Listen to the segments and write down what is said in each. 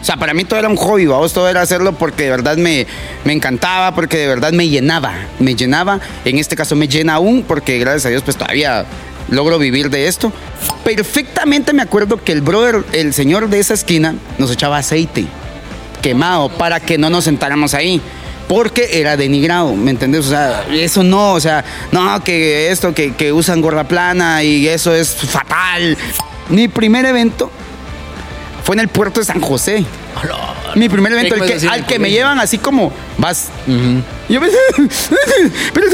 O sea, para mí todo era un hobby, vamos, todo era hacerlo porque de verdad me, me encantaba, porque de verdad me llenaba, me llenaba. En este caso me llena aún, porque gracias a Dios pues todavía logro vivir de esto. Perfectamente me acuerdo que el brother, el señor de esa esquina, nos echaba aceite quemado para que no nos sentáramos ahí. Porque era denigrado, ¿me entendés? O sea, eso no, o sea, no, que esto, que, que usan gorra plana y eso es fatal. Mi primer evento fue en el puerto de San José. Mi primer evento, el ¿Qué que- al que me llevan así como vas. Yo me- pero-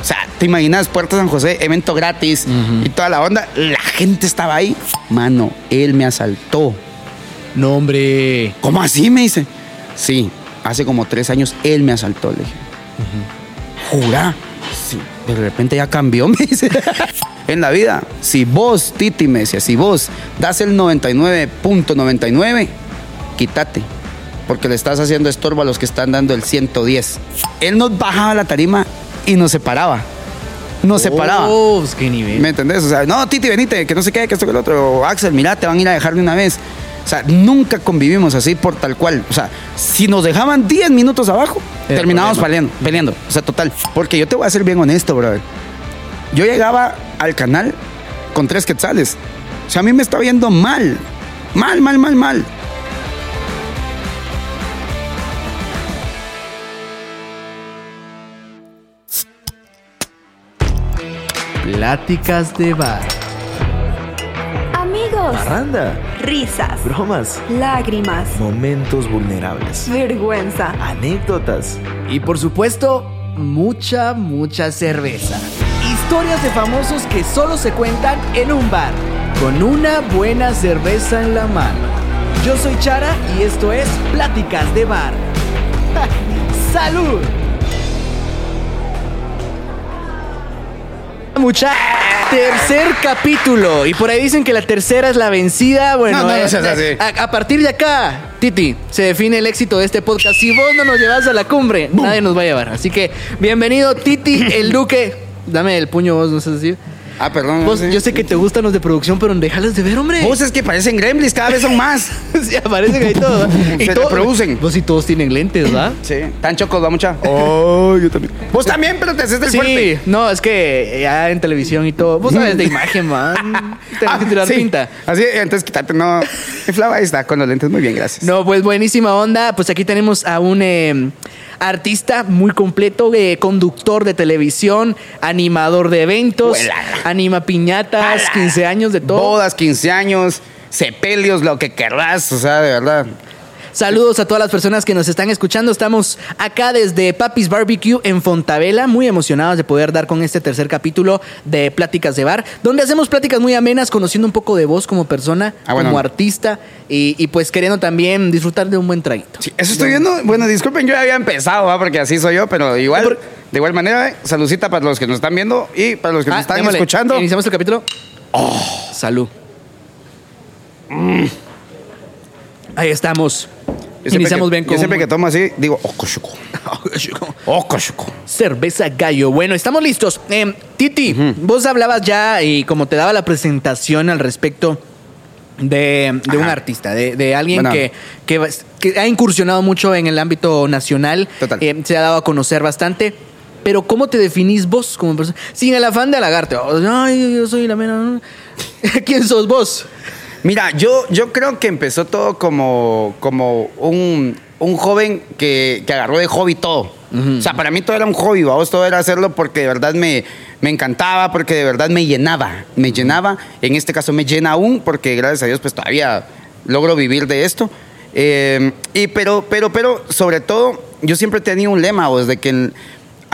o sea, te imaginas, Puerto San José, evento gratis y toda la onda. La gente estaba ahí. Mano, él me asaltó. No, hombre. ¿Cómo así? Me dice. Sí, hace como tres años él me asaltó, le dije. ¿Jura? Sí, de repente ya cambió, me dice. en la vida, si vos, Titi, me decía, si vos das el 99.99, quítate. Porque le estás haciendo estorbo a los que están dando el 110. Él nos bajaba la tarima y nos separaba. Nos separaba. Oh, pues, qué nivel. ¿Me entendés? O sea, no, Titi, venite, que no sé qué, que esto, que el otro. O, Axel, mira, te van a ir a dejar de una vez. O sea, nunca convivimos así por tal cual. O sea, si nos dejaban 10 minutos abajo, Era terminábamos peleando, peleando. O sea, total. Porque yo te voy a ser bien honesto, brother. Yo llegaba al canal con tres quetzales. O sea, a mí me estaba viendo mal. Mal, mal, mal, mal. Pláticas de bar. Amigos, Parranda, risas, bromas, lágrimas, momentos vulnerables, vergüenza. anécdotas. Y por supuesto, mucha, mucha cerveza. Historias de famosos que solo se cuentan en un bar, con una buena cerveza en la mano. Yo soy Chara y esto es Pláticas de Bar. ¡Salud! Mucha tercer capítulo y por ahí dicen que la tercera es la vencida. Bueno, No, no, no eh, seas así. a, a partir de acá, Titi, se define el éxito de este podcast. Si vos no nos llevas a la cumbre, nadie nos va a llevar. Así que bienvenido, Titi, el Duque. Dame el puño vos, no sé decir. Ah, perdón. Vos, sí. yo sé que te gustan los de producción, pero déjalos de ver, hombre. Vos es que parecen gremlins, cada vez son más. sí, aparecen ahí todos. Se todo- reproducen. Vos y todos tienen lentes, ¿verdad? Sí, tan chocos, va mucha. Oh, yo también. Vos también, pero te haces el Sí, fuerte. no, es que ya en televisión y todo. Vos sabes de imagen, man. Tenés que tirar Ah, sí. pinta. Así, entonces quítate, no. Mi Flava ahí está, con los lentes, muy bien, gracias. No, pues buenísima onda. Pues aquí tenemos a un eh, artista muy completo, eh, conductor de televisión, animador de eventos. Anima piñatas, Ala. 15 años de todo. Bodas, 15 años, sepelios, lo que querrás, o sea, de verdad. Saludos a todas las personas que nos están escuchando. Estamos acá desde Papis Barbecue en Fontavela, muy emocionados de poder dar con este tercer capítulo de Pláticas de Bar, donde hacemos pláticas muy amenas, conociendo un poco de vos como persona, Ah, bueno. como artista y, y pues queriendo también disfrutar de un buen traguito. Sí, eso estoy viendo. Bueno, disculpen, yo ya había empezado, ¿va? porque así soy yo, pero igual, Por- de igual manera, eh, saludcita para los que nos están viendo y para los que nos Ah, están démosle. escuchando. Iniciamos el capítulo. Salud. Ahí estamos. Yo Iniciamos que, bien yo con siempre que tomo así, digo, okoshuko, okoshuko. cerveza gallo. Bueno, estamos listos. Eh, Titi, vos hablabas ya y como te daba la presentación al respecto de, de un artista, de, de alguien Bueno. que, que, va- que ha incursionado mucho en el ámbito nacional, Total. eh, se ha dado a conocer bastante. Pero ¿cómo te definís vos como persona? Sin el afán de halagarte. Oh, Ay, yo soy la mera... ¿Quién sos vos? Mira, yo, yo creo que empezó todo como, como un, un joven que, que agarró de hobby todo. O sea, para mí todo era un hobby, vamos, todo era hacerlo porque de verdad me, me encantaba, porque de verdad me llenaba, me llenaba. En este caso me llena aún, porque gracias a Dios pues todavía logro vivir de esto. Eh, y pero, pero, pero, sobre todo, yo siempre tenía un lema, vos, de que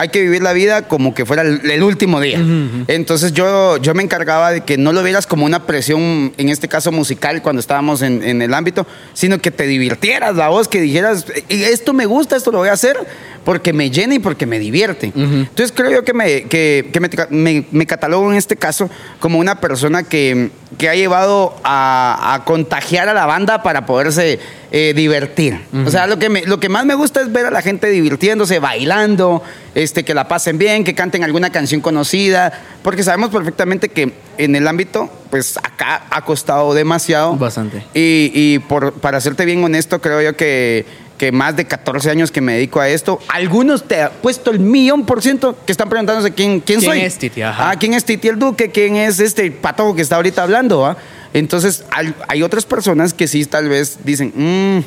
hay que vivir la vida como que fuera el, el último día. Entonces yo, yo me encargaba de que no lo vieras como una presión, en este caso musical, cuando estábamos en, en el ámbito, sino que te divirtieras, la voz, que dijeras, "Eh, esto me gusta, esto lo voy a hacer, porque me llena y porque me divierte. Entonces creo yo que, me, que, que me, me- me catalogo en este caso como una persona que, que ha llevado a, a contagiar a la banda para poderse eh, divertir. O sea, lo que, me- lo que más me gusta es ver a la gente divirtiéndose, bailando, este, que la pasen bien, que canten alguna canción conocida, porque sabemos perfectamente que en el ámbito, pues acá ha costado demasiado. Bastante. Y, y por, para serte bien honesto, creo yo que, que más de 14 años que me dedico a esto, algunos te ha puesto el millón por ciento que están preguntándose quién, quién, ¿Quién soy. es Titi? Ajá. Ah, quién es Titi el Duque, quién es este patojo que está ahorita hablando. ah? Entonces, hay, hay otras personas que sí tal vez dicen, "Mm,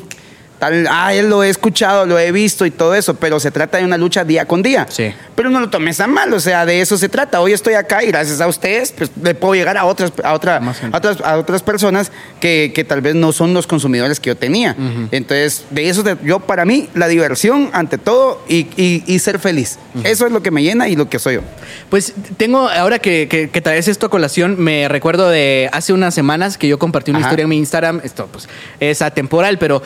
tal, ah, él lo he escuchado, lo he visto y todo eso, pero se trata de una lucha día con día. Sí. Pero no lo tomes a mal, o sea, de eso se trata. Hoy estoy acá y gracias a ustedes, pues le puedo llegar a otras, a otra, a otras, a otras personas que, que tal vez no son los consumidores que yo tenía. Entonces, de eso, yo para mí, la diversión ante todo y, y- y ser feliz. Eso es lo que me llena y lo que soy yo. Pues tengo, ahora que, que, que traes esto a colación, me recuerdo de hace unas semanas que yo compartí una Ajá. historia en mi Instagram, esto pues es atemporal, pero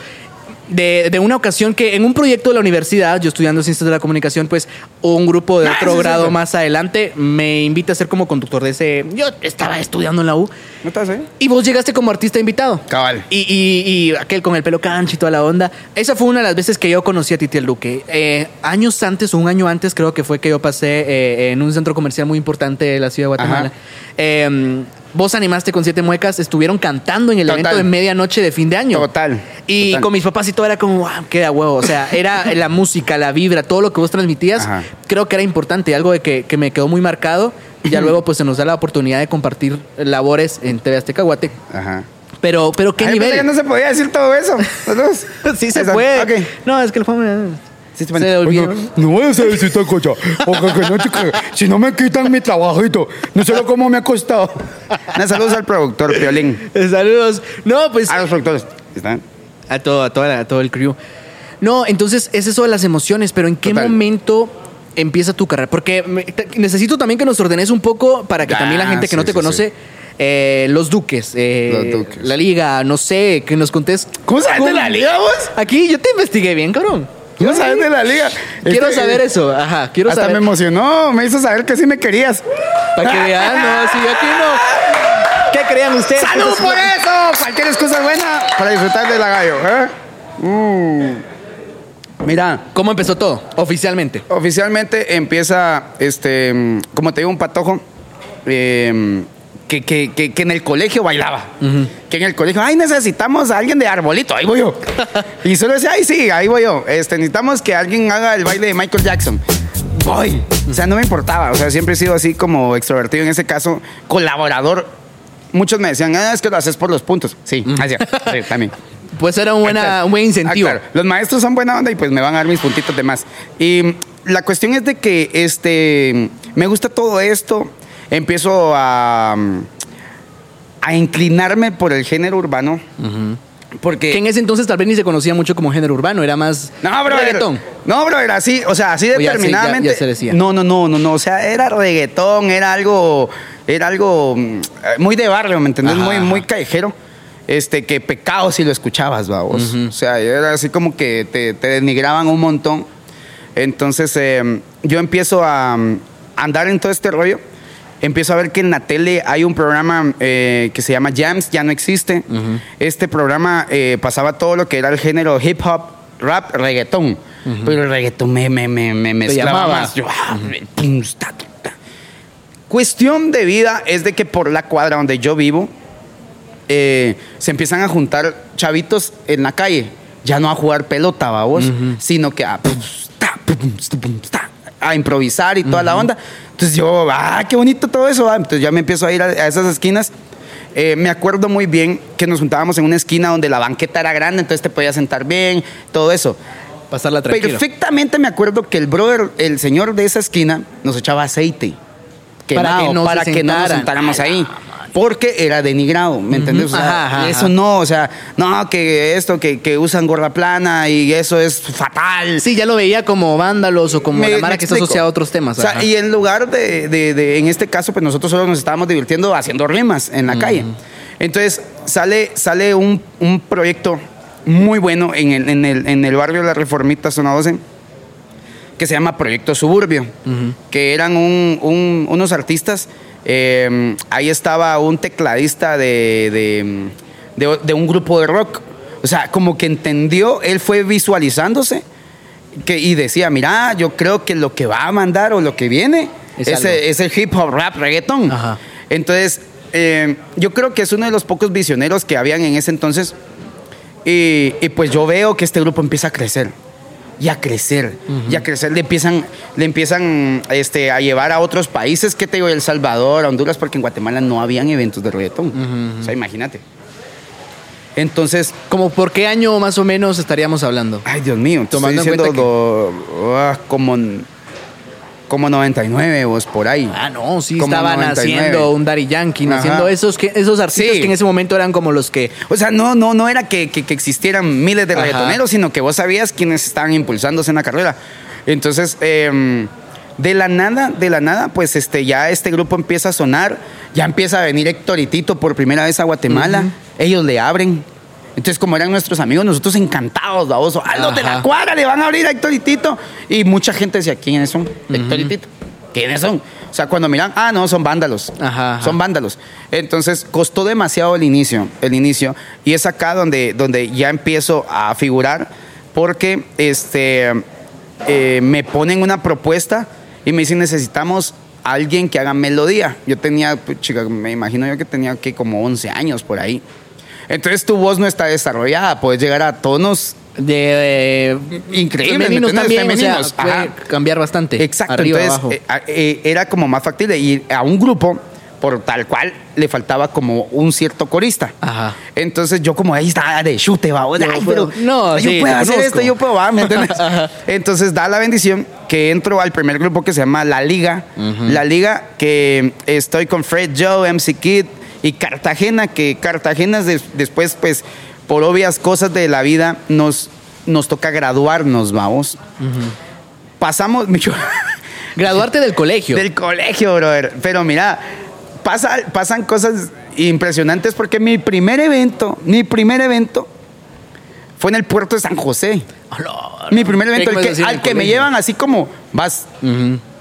de, de una ocasión que en un proyecto de la universidad, yo estudiando ciencias de la comunicación, pues un grupo de Ah, otro grado más adelante me invita a ser como conductor de ese... Yo estaba estudiando en la U ¿No estás ahí? y vos llegaste como artista invitado. Cabal. Y, y- y aquel con el pelo cancho y toda la onda. Esa fue una de las veces que yo conocí a Titi el Duque. Eh, años antes, o un año antes, creo que fue que yo pasé eh, en un centro comercial muy importante de la ciudad de Guatemala. Vos animaste con Siete Muecas, estuvieron cantando en el Total. evento de medianoche de fin de año. Total, Y total. con mis papás y todo era como, wow, queda huevo. O sea, era la música, la vibra, todo lo que vos transmitías. Ajá. Creo que era importante, algo de que, que me quedó muy marcado. Y ya luego, pues se nos da la oportunidad de compartir labores en TV Azteca Guate. Ajá. Pero, pero qué Ay, nivel. no se podía decir todo eso. Los dos. sí se puede. No, es que el fome. Sí, se bueno. le olvidó. No vayas a cosa. Porque que no, chica, si no me quitan mi trabajito, no sé cómo me ha costado. Saludos al productor, Piolín. Saludos. No, pues A los productores. ¿Están? a todo, a, toda la- a todo el crew. No, entonces es eso de las emociones, pero ¿en qué Total. momento empieza tu carrera? Porque me- te- necesito también que nos ordenes un poco para que Ah, también la gente que no te sí, conoce, eh, los duques, eh, Los Duques. la liga, no sé, que nos contés. ¿Cómo sabes de la liga, vos? Aquí yo te investigué bien, cabrón. ¿Cómo sabes de la liga? Quiero Este, saber eso, ajá, quiero Hasta saber. me emocionó, me hizo saber que sí me querías. Para que vean, no, si aquí no. ¿Qué creían ustedes? ¡Salud por eso! Cualquier excusa buena para disfrutar de la gallo. ¿eh? Mm. Mira, ¿Cómo empezó todo? Oficialmente. oficialmente empieza, este, mm, como te digo, un patojo eh, que, que- que- que en el colegio bailaba. Que en el colegio, ay, necesitamos a alguien de arbolito, ahí voy yo. y solo decía, ay, sí, ahí voy yo. Este, necesitamos que alguien haga el baile de Michael Jackson. Voy. O sea, no me importaba. O sea, siempre he sido así como extrovertido en ese caso, colaborador. Muchos me decían, ah, es que lo haces por los puntos. Sí, así, sí, también. Pues era un, buena, un buen incentivo. Ah, claro. Los maestros son buena onda y pues me van a dar mis puntitos de más. Y la cuestión es de que este, me gusta todo esto. Empiezo a, a inclinarme por el género urbano. Porque. Que en ese entonces tal vez ni se conocía mucho como género urbano, era más No, bro. reggaetón. No, bro, era así, o sea, así ya ya- determinadamente. ya se decía. No, no, no, no, no. O sea, era reggaetón, era algo, era algo mm, muy de barrio, ¿me entendés? Ajá, muy, ajá. muy callejero. Este, que pecado si lo escuchabas, vamos. O sea, era así como que te, te denigraban un montón. Entonces, eh, yo empiezo a, mm, andar en todo este rollo. Empiezo a ver que en la tele hay un programa eh, que se llama Jams, ya no existe. Este programa eh, pasaba todo lo que era el género hip hop, rap, reggaetón. Pero el reggaetón me, me, me, me mezclaba más. Yo, ah, ta, ta, ta. Cuestión de vida es de que por la cuadra donde yo vivo, eh, se empiezan a juntar chavitos en la calle, ya no a jugar pelota, babos, sino que a, pum, ta, pum, pum, ta, a improvisar y toda la onda. Entonces yo, ah, qué bonito todo eso. ah. Entonces ya me empiezo a ir a, a esas esquinas. Eh, me acuerdo muy bien que nos juntábamos en una esquina donde la banqueta era grande, entonces te podías sentar bien, todo eso. Pasarla tranquilo. Perfectamente me acuerdo que el brother, el señor de esa esquina, nos echaba aceite. Para que no se para que no nos sentáramos ahí. Porque era denigrado, ¿me entendés? O sea, Ajá, ajá, eso no, o sea, no, que esto, que, que usan gorra plana y eso es fatal. Sí, ya lo veía como vándalos o como Me- la mara que está asociada a otros temas. O sea, y en lugar de, de- de- en este caso, pues nosotros solo nos estábamos divirtiendo haciendo rimas en la calle. Entonces sale, sale un, un proyecto muy bueno en el, en, el, en el barrio de la Reformita, zona 12, que se llama Proyecto Suburbio, que eran un- un- unos artistas. Eh, ahí estaba un tecladista de, de- de- de un grupo de rock. O sea, como que entendió, él fue visualizándose que, y decía, mira, yo creo que lo que va a mandar o lo que viene Es el- es el hip hop, rap, reggaetón. Ajá. Entonces, eh, yo creo que es uno de los pocos visioneros que habían en ese entonces. Y, y pues yo veo que este grupo empieza a crecer. Y a crecer. Y a crecer. Le empiezan, le empiezan este, a llevar a otros países, que te digo? El Salvador, a Honduras, porque en Guatemala no habían eventos de reggaetón. O sea, imagínate. Entonces, ¿Como por qué año más o menos estaríamos hablando? ay Dios mío, Tomando en cuenta do- ah, como, como 99 vos por ahí. Ah, no, sí Como estaban 99. haciendo un Daddy Yankee, Ajá. haciendo esos, que, esos artistas Sí. que en ese momento eran como los que... O sea, no, no, no era que, que- que existieran miles de Ajá. reggaetoneros, sino que vos sabías quiénes estaban impulsándose en la carrera. Entonces, eh, de la nada, de la nada, pues este, ya este grupo empieza a sonar, ya empieza a venir Héctor y Tito por primera vez a Guatemala, ellos le abren. Entonces, como eran nuestros amigos, nosotros encantados, baboso. A los de la cuadra le van a abrir a Héctor y Tito. Y mucha gente decía, ¿quiénes son? Héctor y Tito. ¿Quiénes son? O sea, cuando miran, ah, no, son vándalos. Ajá, ajá. Son vándalos. Entonces, costó demasiado el inicio, el inicio. Y es acá donde, donde ya empiezo a figurar, porque este, eh, me ponen una propuesta y me dicen, necesitamos alguien que haga melodía. Yo tenía, pues, chica, me imagino yo que tenía que como 11 años por ahí. Entonces tu voz no está desarrollada, puedes llegar a tonos De, Increíble, Femeninos ¿me entiendes? también, Femeninos, o sea, puede cambiar bastante. Exacto, Arriba, entonces abajo. eh, eh, era como más factible y a un grupo por tal cual le faltaba como un cierto corista. Ajá. Entonces yo como ahí estaba de chute, va, ay, pero no, yo sí, puedo hacer conozco. esto, yo puedo, va, ¿me entiendes? Ajá. Entonces da la bendición que entro al primer grupo que se llama La Liga. La Liga que estoy con Fred Joe, MC Kid y Cartagena, que Cartagena des- después pues por obvias cosas de la vida nos, nos toca graduarnos, vamos. Pasamos, Graduarte del colegio. del colegio, brother. Pero mira, pasa, pasan cosas impresionantes porque mi primer evento, mi primer evento fue en el puerto de San José. Mi primer evento, el ¿Qué que- al que me llevan así como vas.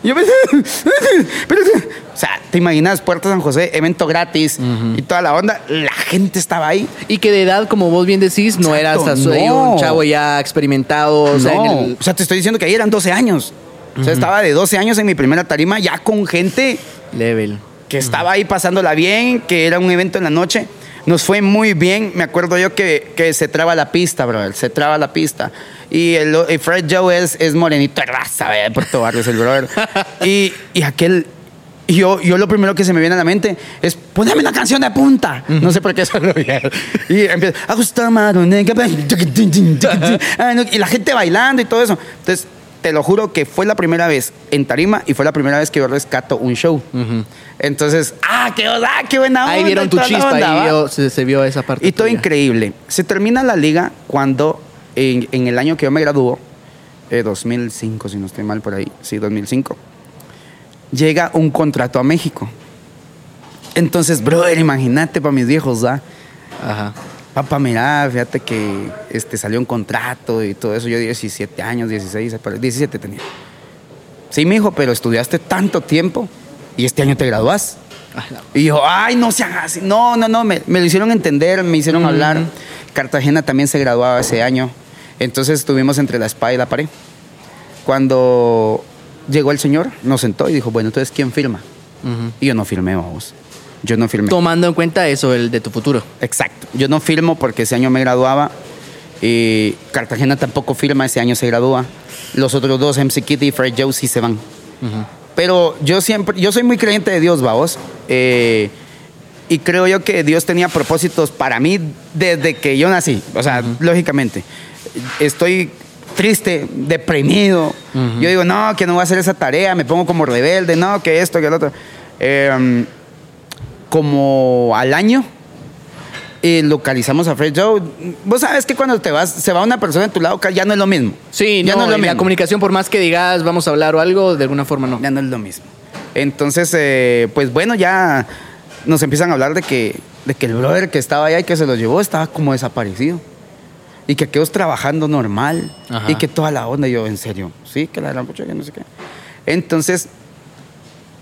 Yo o sea, te imaginas, Puerto San José, evento gratis y toda la onda. La gente estaba ahí. Y que de edad, como vos bien decís, no Exacto, eras no. un chavo ya experimentado. O sea, en el- o sea, te estoy diciendo que ahí eran 12 años. O sea, estaba de 12 años en mi primera tarima ya con gente level. que estaba ahí pasándola bien, que era un evento en la noche. Nos fue muy bien. Me acuerdo yo que, que se traba la pista, brother. Se traba la pista. Y el, Fred Joe es, es morenito de raza, de Puerto Barrios, el brother. y, y aquel. y Yo, yo lo primero que se me viene a la mente es poneme una canción de punta. No sé por qué eso lo vi. Y empieza, y la gente bailando y todo eso. Entonces, te lo juro que fue la primera vez en Tarima y fue la primera vez que yo rescato un show. Entonces, ah, qué, ah, qué buena onda. Ahí vieron tu chispa, onda, ahí se, se vio esa parte. Y todo increíble. Se termina la liga cuando, en, en el año que yo me graduó, eh, 2005, si no estoy mal por ahí, sí, 2005, llega un contrato a México. Entonces, brother, imagínate para mis viejos, ¿va? Ajá. Papá, mira, fíjate que este, salió un contrato y todo eso. Yo 17 años, 16, pero 17 tenía. Sí, mijo, pero estudiaste tanto tiempo y este año te gradúas. Y yo, ay, no se haga así. No, no, no, me, me lo hicieron entender, me hicieron hablar. Cartagena también se graduaba ese año. Entonces estuvimos entre la espada y la pared. Cuando llegó el señor, nos sentó y dijo, bueno, entonces, ¿quién firma? Y yo no firmé, vamos. Yo no firmé. Tomando en cuenta eso, el de tu futuro. Exacto. Yo no firmo porque ese año me graduaba. Y Cartagena tampoco firma, ese año se gradúa. Los otros dos, MC Kitty y Fred Joe, sí se van. Pero yo siempre, yo soy muy creyente de Dios, vamos. Eh, y creo yo que Dios tenía propósitos para mí desde que yo nací. O sea, lógicamente. Estoy triste, deprimido. Yo digo, no, que no voy a hacer esa tarea, me pongo como rebelde, no, que esto, que el otro. Eh, como al año y localizamos a Fred Joe. Vos sabes que cuando te vas, se va una persona en tu lado, ya no es lo mismo. Sí, ya no, no es lo y la mismo. comunicación, por más que digas vamos a hablar o algo, de alguna forma no. Ya no es lo mismo. Entonces, eh, pues bueno, ya nos empiezan a hablar de que, de que el brother que estaba allá y que se lo llevó estaba como desaparecido. y que aquellos trabajando normal Ajá. y que toda la onda. Y yo, en serio, sí, que la gran pucha, que no sé qué. Entonces,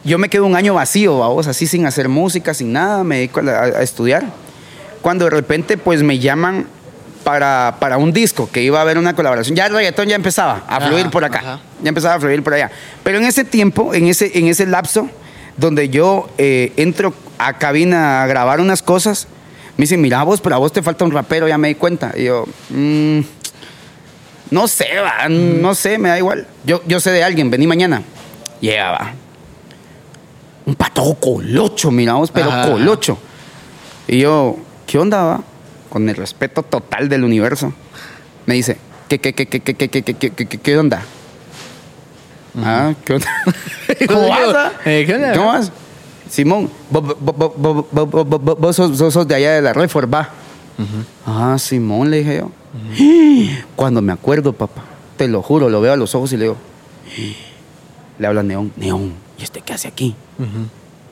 yo me quedo un año vacío, vamos, así sin hacer música, sin nada, me dedico a, la- a estudiar. Cuando de repente, pues me llaman para, para un disco, que iba a haber una colaboración. Ya el reggaetón ya empezaba a Ajá, fluir por acá, ajá. ya empezaba a fluir por allá. Pero en ese tiempo, en ese, en ese lapso, donde yo eh, entro a cabina a grabar unas cosas, me dicen, mira vos, pero a vos te falta un rapero, ya me di cuenta. Y yo, "Mm, no sé, va, no sé, me da igual. Yo, yo sé de alguien, vení mañana. Llega, va. Un pato colocho, mira vos, pero Ajá, colocho. Y yo, ¿qué onda, va? Con el respeto total del universo. Me dice, ¿qué, qué, qué, qué, qué, qué, qué, qué, qué, qué, onda? Ah, ¿qué onda? ¿Cómo vas? Eh, ¿qué onda? ¿Cómo vas? Simón, vos, sos, de allá de la Refor, va. Ah, Simón, le dije yo. Cuando me acuerdo, papá, te lo juro, lo veo a los ojos y le digo, le habla Neón, Neón, ¿y este qué hace aquí?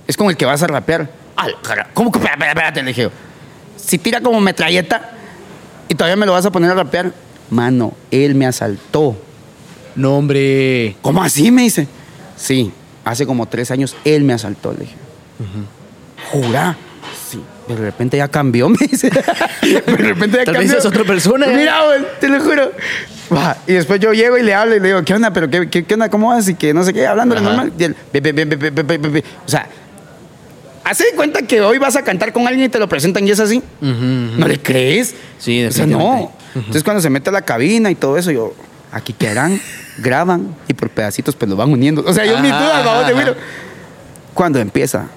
Es como el que vas a rapear. Al cara- ¿Cómo que? Espérate, espérate, le dije. Si tira como metralleta y todavía me lo vas a poner a rapear, mano, él me asaltó. No, hombre. ¿Cómo así? Me dice. Sí, hace como tres años él me asaltó, le dije. ¿Jura? de repente ya cambió, me dice. De repente ya Tal cambió. es otra persona. ¿eh? Mira, güey, te lo juro. Y después yo llego y le hablo y le digo, ¿qué onda? ¿Pero qué, qué, qué onda? ¿Cómo vas? Y que no sé qué, hablando normal. Y él, be, be, be, o sea, hace de cuenta que hoy vas a cantar con alguien y te lo presentan y es así. Uh -huh, uh -huh. ¿No le crees? Sí, O sea, no. Uh -huh. Entonces cuando se mete a la cabina y todo eso, yo, aquí quedarán, graban y por pedacitos pues lo van uniendo. O sea, yo mi duda, vamos, te miro. Cuando empieza,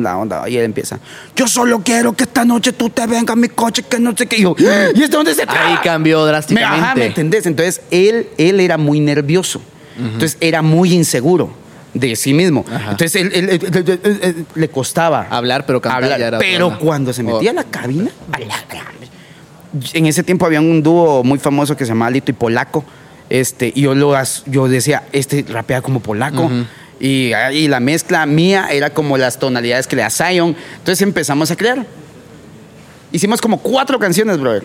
la onda, y él empieza, yo solo quiero que esta noche tú te vengas a mi coche, que no sé qué. Y yo, ¿y esto dónde se Ahí cambió Me, drásticamente. ajá, ¿me entendés? Entonces, él, él era muy nervioso. Entonces, era muy inseguro de sí mismo. Ajá. Entonces, él, él- él- le costaba Hablar, pero cantar hablar. ya era Pero cuando se Oh. metía la cabina, a la gran- en ese tiempo había un dúo muy famoso que se llamaba Lito y Polaco. Este, y yo, lo, yo decía, este rapea como polaco. Y, y la mezcla mía era como las tonalidades que le da Zion. Entonces empezamos a crear. Hicimos como cuatro canciones, brother.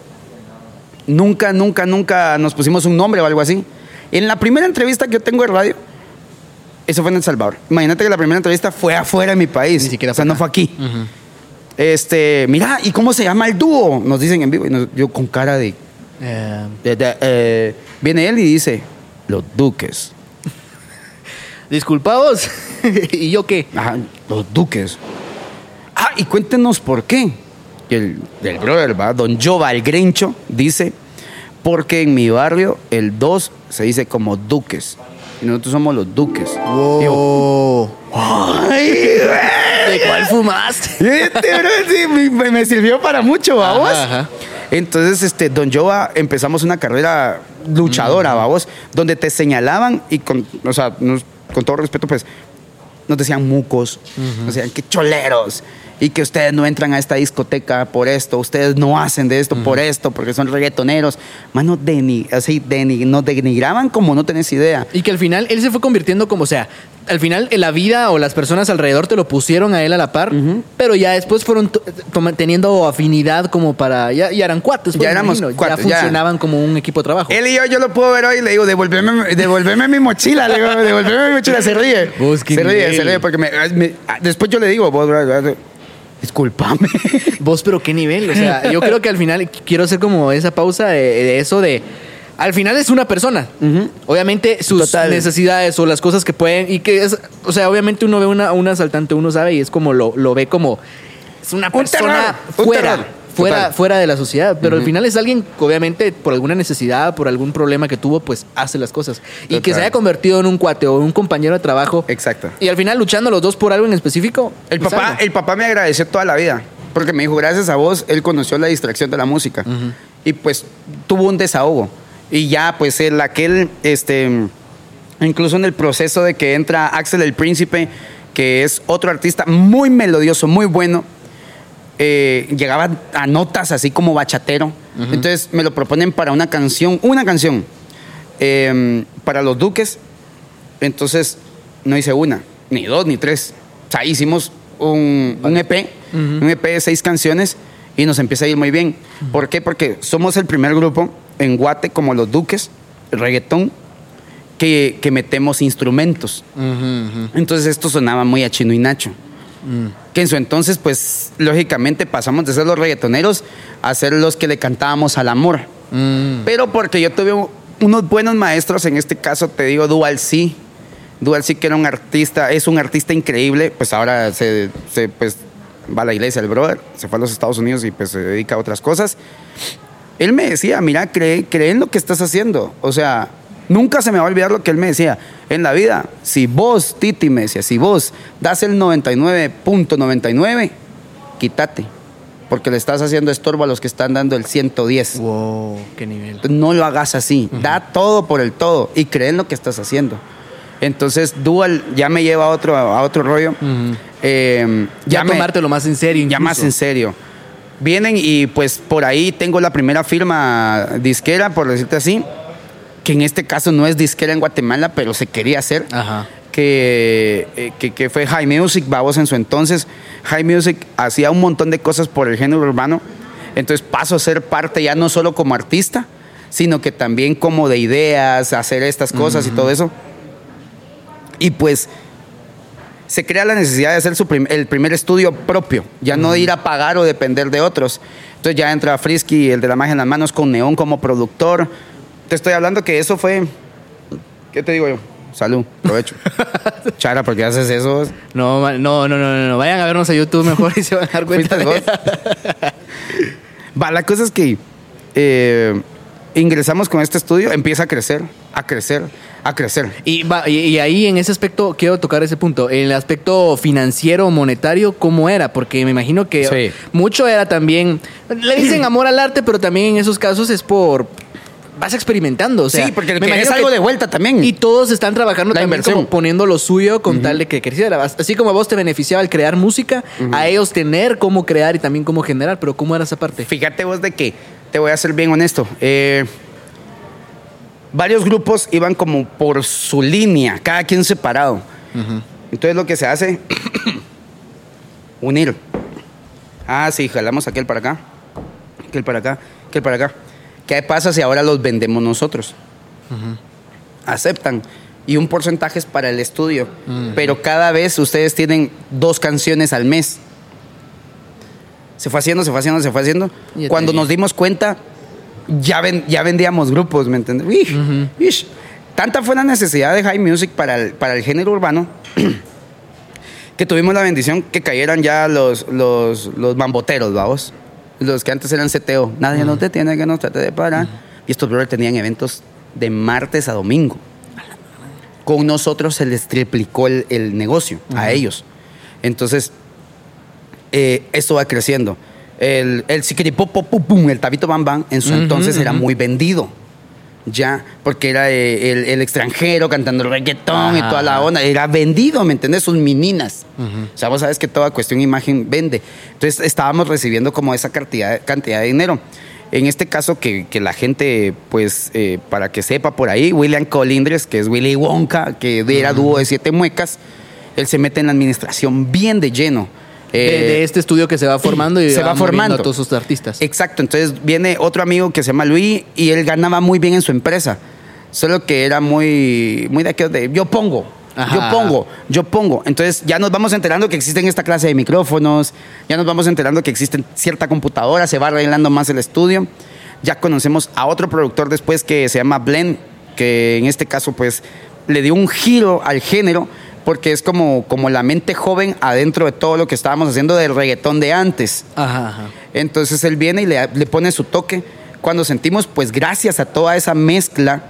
Nunca, nunca, nunca nos pusimos un nombre o algo así. En la primera entrevista que yo tengo de radio, eso fue en El Salvador. Imagínate que la primera entrevista fue afuera de mi país. Ni siquiera o sea, no fue aquí. Este, mira, ¿y cómo se llama el dúo? Nos dicen en vivo. Y nos- yo con cara de, Eh, de- de- eh, viene él y dice, los duques. Disculpados. ¿Y yo qué? Ajá, los duques. Ah, y cuéntenos por qué. El, el brother, ¿va? Don Jova, el Grincho, dice, porque en mi barrio el 2 se dice como duques. Y nosotros somos los duques. Yo, ¡Ay! ¿De cuál fumaste? Este, bro, sí, me, sirvió para mucho, vamos. Ajá, ajá. Entonces, este, Don Jova, empezamos una carrera luchadora, vamos, donde te señalaban y con, o sea, nos- con todo respeto, pues, nos decían mucos, nos decían que choleros y que ustedes no entran a esta discoteca por esto, ustedes no hacen de esto por esto, porque son reggaetoneros. Mano, deni así, deni nos denigraban como no tenés idea. Y que al final él se fue convirtiendo como, o sea, al final en la vida o las personas alrededor te lo pusieron a él a la par, pero ya después fueron toma- teniendo afinidad como para, ya, ya eran cuates, pues, Ya éramos cuates, ya ya. funcionaban como un equipo de trabajo. Él y yo, yo lo puedo ver hoy y le digo, devolveme, devolveme mi mochila, le digo, devolveme mi mochila, se ríe. Se ríe, se ríe, porque me- me- después yo le digo, vos, discúlpame. Vos, pero qué nivel. O sea, yo creo que al final quiero hacer como esa pausa de, de eso de. Al final es una persona. Obviamente sus Total. necesidades o las cosas que pueden. Y que es. O sea, obviamente uno ve una, un asaltante, uno sabe y es como lo, lo ve como. Es una Un persona terror, fuera. Fuera, Total. fuera de la sociedad, pero al final es alguien que obviamente por alguna necesidad, por algún problema que tuvo, pues hace las cosas. Y que se haya convertido en un cuate o un compañero de trabajo. Exacto. Y al final luchando los dos por algo en específico. El pues, papá, algo. el papá me agradeció toda la vida, porque me dijo, gracias a vos, él conoció la distracción de la música. Y pues tuvo un desahogo. Y ya, pues él, aquel, este, incluso en el proceso de que entra Axel el Príncipe, que es otro artista muy melodioso, muy bueno, eh, llegaba a notas así como bachatero. Entonces me lo proponen para una canción, una canción, eh, para los Duques. Entonces no hice una, ni dos, ni tres. O sea, hicimos un, un EP, un EP de seis canciones y nos empieza a ir muy bien. ¿Por qué? Porque somos el primer grupo en Guate, como los Duques, reggaetón, que, que metemos instrumentos. Entonces esto sonaba muy a Chino y Nacho. Que en su entonces, pues, lógicamente pasamos de ser los reggaetoneros a ser los que le cantábamos al amor. Pero porque yo tuve unos buenos maestros, en este caso te digo Dual C. Dual C que era un artista, es un artista increíble, pues ahora se, se, pues, va a la iglesia el brother, se fue a los Estados Unidos y pues se dedica a otras cosas. Él me decía, mira, cree, cree en lo que estás haciendo. O sea, nunca se me va a olvidar lo que él me decía. En la vida, si vos, Titi, me decía, si vos das el 99.99, quítate. Porque le estás haciendo estorbo a los que están dando el 110. Wow, qué nivel. No lo hagas así. Da todo por el todo y cree en lo que estás haciendo. Entonces, Dual ya me lleva a otro, a otro rollo. Eh, Ya, me- tomártelo más en serio. ya más en serio. Vienen y pues por ahí tengo la primera firma disquera, por decirte así, que en este caso no es disquera en Guatemala, pero se quería hacer. Ajá. Que, eh, que, que fue High Music, babos en su entonces. High Music hacía un montón de cosas por el género urbano. Entonces paso a ser parte ya no solo como artista, sino que también como de ideas, hacer estas cosas y todo eso. Y pues se crea la necesidad de hacer su prim- el primer estudio propio, ya no de ir a pagar o depender de otros. Entonces ya entra Frisky, el de la magia en las manos, con Neón como productor. Te estoy hablando que eso fue. ¿Qué te digo yo? Salud, provecho. Chara, ¿por qué haces eso? No, no, no, no, no. Vayan a vernos a YouTube mejor y se van a dar cuenta. ¿Fuiste vos? Va, la cosa es que eh, ingresamos con este estudio, empieza a crecer, a crecer, a crecer. Y, va- y, y ahí en ese aspecto quiero tocar ese punto. El aspecto financiero, monetario, ¿cómo era? Porque me imagino que Sí. mucho era también. Le dicen amor al arte, pero también en esos casos es por. Vas experimentando. O sea, sí, porque me imagino algo que- de vuelta también. Y todos están trabajando La también inversión. como poniendo lo suyo con tal de que creciera. Así como a vos te beneficiaba el crear música, a ellos tener cómo crear y también cómo generar. Pero ¿cómo era esa parte? Fíjate vos de que, te voy a ser bien honesto, eh, varios grupos iban como por su línea, cada quien separado. Entonces lo que se hace, unir. Ah, sí, jalamos aquel para acá, aquel para acá, aquel para acá. ¿Qué pasa si ahora los vendemos nosotros? Aceptan. Y un porcentaje es para el estudio. Pero cada vez ustedes tienen dos canciones al mes. Se fue haciendo, se fue haciendo, se fue haciendo. Cuando nos dimos cuenta, ya, ven- ya vendíamos grupos, ¿me entiendes? Tanta fue la necesidad de high music para el, para el género urbano que tuvimos la bendición que cayeran ya los, los, los mamboteros, vamos. Los que antes eran CTO. Nadie nos detiene que nos trate de parar. Y estos brothers tenían eventos de martes a domingo. Con nosotros se les triplicó el, el negocio a ellos. Entonces, eh, esto va creciendo. El, el pum, el tabito bam bam, en su entonces era muy vendido. Ya, porque era eh, el, el extranjero cantando reggaetón y toda la onda. Era vendido, ¿me entiendes? Sus meninas. O sea, vos sabes que toda cuestión imagen vende. Entonces, estábamos recibiendo como esa cantidad, cantidad de dinero. En este caso, que, que la gente, pues, eh, para que sepa por ahí, William Colindres, que es Willy Wonka, que era dúo de siete muecas, él se mete en la administración bien de lleno. De, Eh, de este estudio que se va formando y se va formando. a todos sus artistas. Exacto, entonces viene otro amigo que se llama Luis y él ganaba muy bien en su empresa. Solo que era muy, muy de aquellos de yo pongo, Ajá. yo pongo, yo pongo. Entonces ya nos vamos enterando que existen esta clase de micrófonos, ya nos vamos enterando que existen cierta computadora, se va arreglando más el estudio. Ya conocemos a otro productor después que se llama Blend, que en este caso pues le dio un giro al género porque es como, como la mente joven adentro de todo lo que estábamos haciendo del reggaetón de antes. Ajá, ajá. Entonces él viene y le, le pone su toque. Cuando sentimos, pues gracias a toda esa mezcla,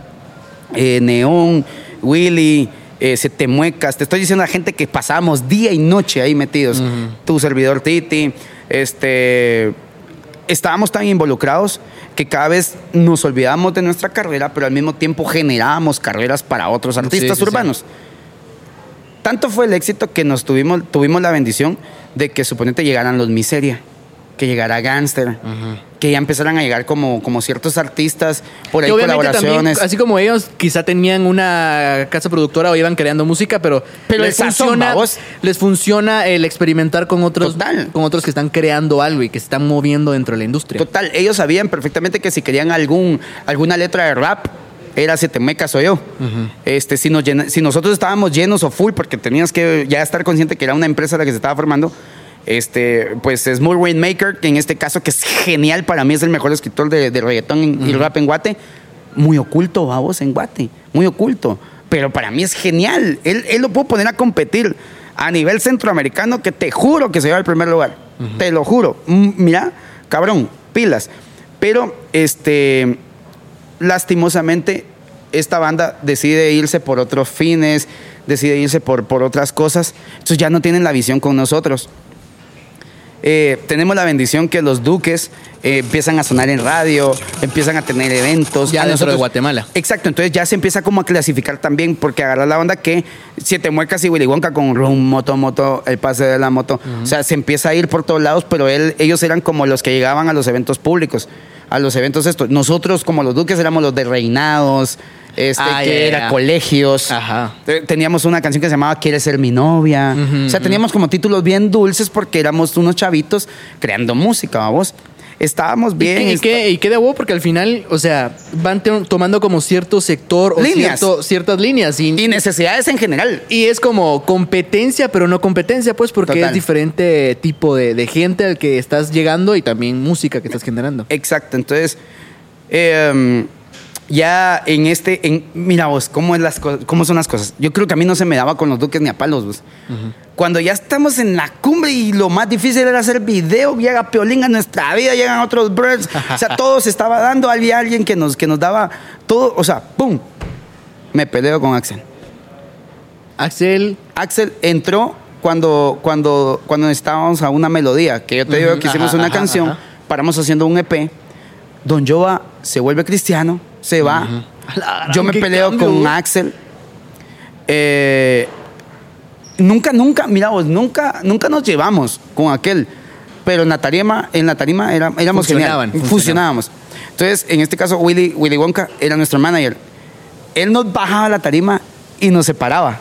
eh, Neón, Willy, eh, Sete Muecas, te estoy diciendo a la gente que pasábamos día y noche ahí metidos. Tu servidor Titi, este, estábamos tan involucrados que cada vez nos olvidábamos de nuestra carrera, pero al mismo tiempo generábamos carreras para otros artistas sí, sí. urbanos. Tanto fue el éxito que nos tuvimos, tuvimos la bendición de que suponete llegaran los Miseria. que llegara Gangster, que ya empezaran a llegar como, como ciertos artistas, por ahí colaboraciones. también, así como ellos quizá tenían una casa productora o iban creando música, pero, Pero les, sazón, funciona, les funciona el experimentar con otros, Total. con otros que están creando algo y que se están moviendo dentro de la industria. Total, ellos sabían perfectamente que si querían algún, alguna letra de rap, era Se te muecas o yo. este, si, nos llena- si nosotros estábamos llenos o full, porque tenías que ya estar consciente que era una empresa la que se estaba formando, este, pues Smooth Rainmaker, que en este caso, que es genial, para mí es el mejor escritor de, de reggaetón y rap en Guate, muy oculto, vamos, en Guate, muy oculto. Pero para mí es genial. Él, él lo puedo poner a competir a nivel centroamericano, que te juro que se lleva al primer lugar. Te lo juro. Mira, cabrón, pilas. Pero, este, lastimosamente, esta banda decide irse por otros fines, decide irse por, por otras cosas. Entonces ya no tienen la visión con nosotros. Eh, tenemos la bendición que los duques eh, empiezan a sonar en radio, empiezan a tener eventos. Ya A dentro de Guatemala. Exacto, entonces ya se empieza como a clasificar también, porque agarra la onda que Siete Muecas y Willy Wonka con Rum, Moto, Moto, el pase de la moto. O sea, se empieza a ir por todos lados, pero él, ellos eran como los que llegaban a los eventos públicos, a los eventos estos. Nosotros, como los duques, éramos los de reinados, este, Ah, que era colegios. Ajá. Te- Teníamos una canción que se llamaba Quieres ser mi novia. o sea, teníamos como títulos bien dulces porque éramos unos chavitos creando música, vamos. Estábamos bien. ¿Y qué, y est- qué- y qué de huevo? Porque al final, o sea, van tomando como cierto sector o Líneas. cierto- ciertas líneas. Y, Y necesidades en general. y es como competencia, pero no competencia, pues, porque Total. es diferente tipo de, de gente al que estás llegando y también música que estás generando. Exacto, entonces, eh, ya en este, en, mira vos, ¿cómo, es las ¿cómo son las cosas? Yo creo que a mí no se me daba con los duques ni a palos, vos. Cuando ya estamos en la cumbre y lo más difícil era hacer video, llega Piolín a nuestra vida, llegan otros birds, o sea, todo se estaba dando, había alguien que nos, que nos daba todo, o sea, ¡pum! Me peleo con Axel. Axel, Axel entró cuando, cuando, cuando necesitábamos a una melodía, que yo te digo Ujú, que hicimos ajá, una ajá, canción, ajá. paramos haciendo un EP, Don Jova se vuelve cristiano, se va, la gran, yo me peleo cambio. con Axel, Eh, nunca, nunca, mira vos, nunca, nunca nos llevamos con aquel, pero en la tarima, en la tarima era- éramos genial, Funcionaban, funcionaban. funcionábamos. Entonces, en este caso, Willy, Willy Wonka era nuestro manager. Él nos bajaba a la tarima y nos separaba.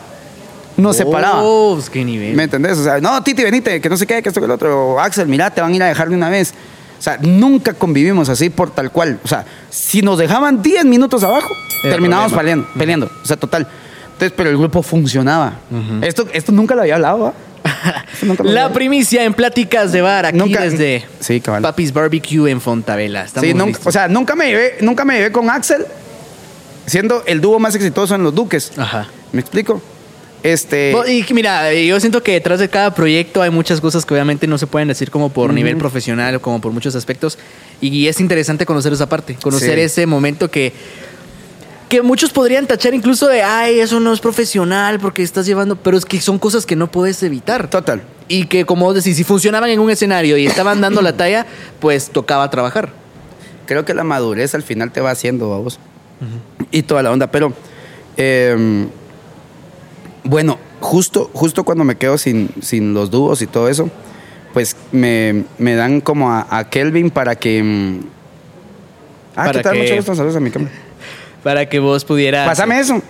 Nos separaba. Oh, pues, qué nivel. ¿Me entendés? O sea, no, Titi, venite, que no sé qué, que esto, que el otro. O, Axel, mira, te van a ir a dejar de una vez. O sea, nunca convivimos así por tal cual. O sea, si nos dejaban 10 minutos abajo, Era terminábamos peleando, peleando. O sea, total. Entonces, pero el grupo funcionaba. esto, esto nunca lo había hablado, ¿ah? La primicia en Pláticas de Bar, aquí Nunca- desde Sí. Papis Barbecue en Fontavela. Sí, nunca, o sea, nunca me, llevé, nunca me llevé con Axel, siendo el dúo más exitoso en los Duques. Ajá. ¿Me explico? Este. Y mira, yo siento que detrás de cada proyecto hay muchas cosas que obviamente no se pueden decir como por nivel profesional o como por muchos aspectos. Y es interesante conocer esa parte, conocer Sí. ese momento que, que muchos podrían tachar incluso de, ay, eso no es profesional porque estás llevando, pero es que son cosas que no puedes evitar. Total. Y que como vos decís, si funcionaban en un escenario y estaban dando la talla, pues tocaba trabajar. creo que la madurez al final te va haciendo, vamos. Y toda la onda. Pero, eh, bueno, justo, justo cuando me quedo sin, sin los dúos y todo eso, pues me, me dan como a, a Kelvin para que. mm, Ah, Para ¿qué tal? que- Mucho gusto, saludos a mi cámara. Para que vos pudieras... Pásame eso.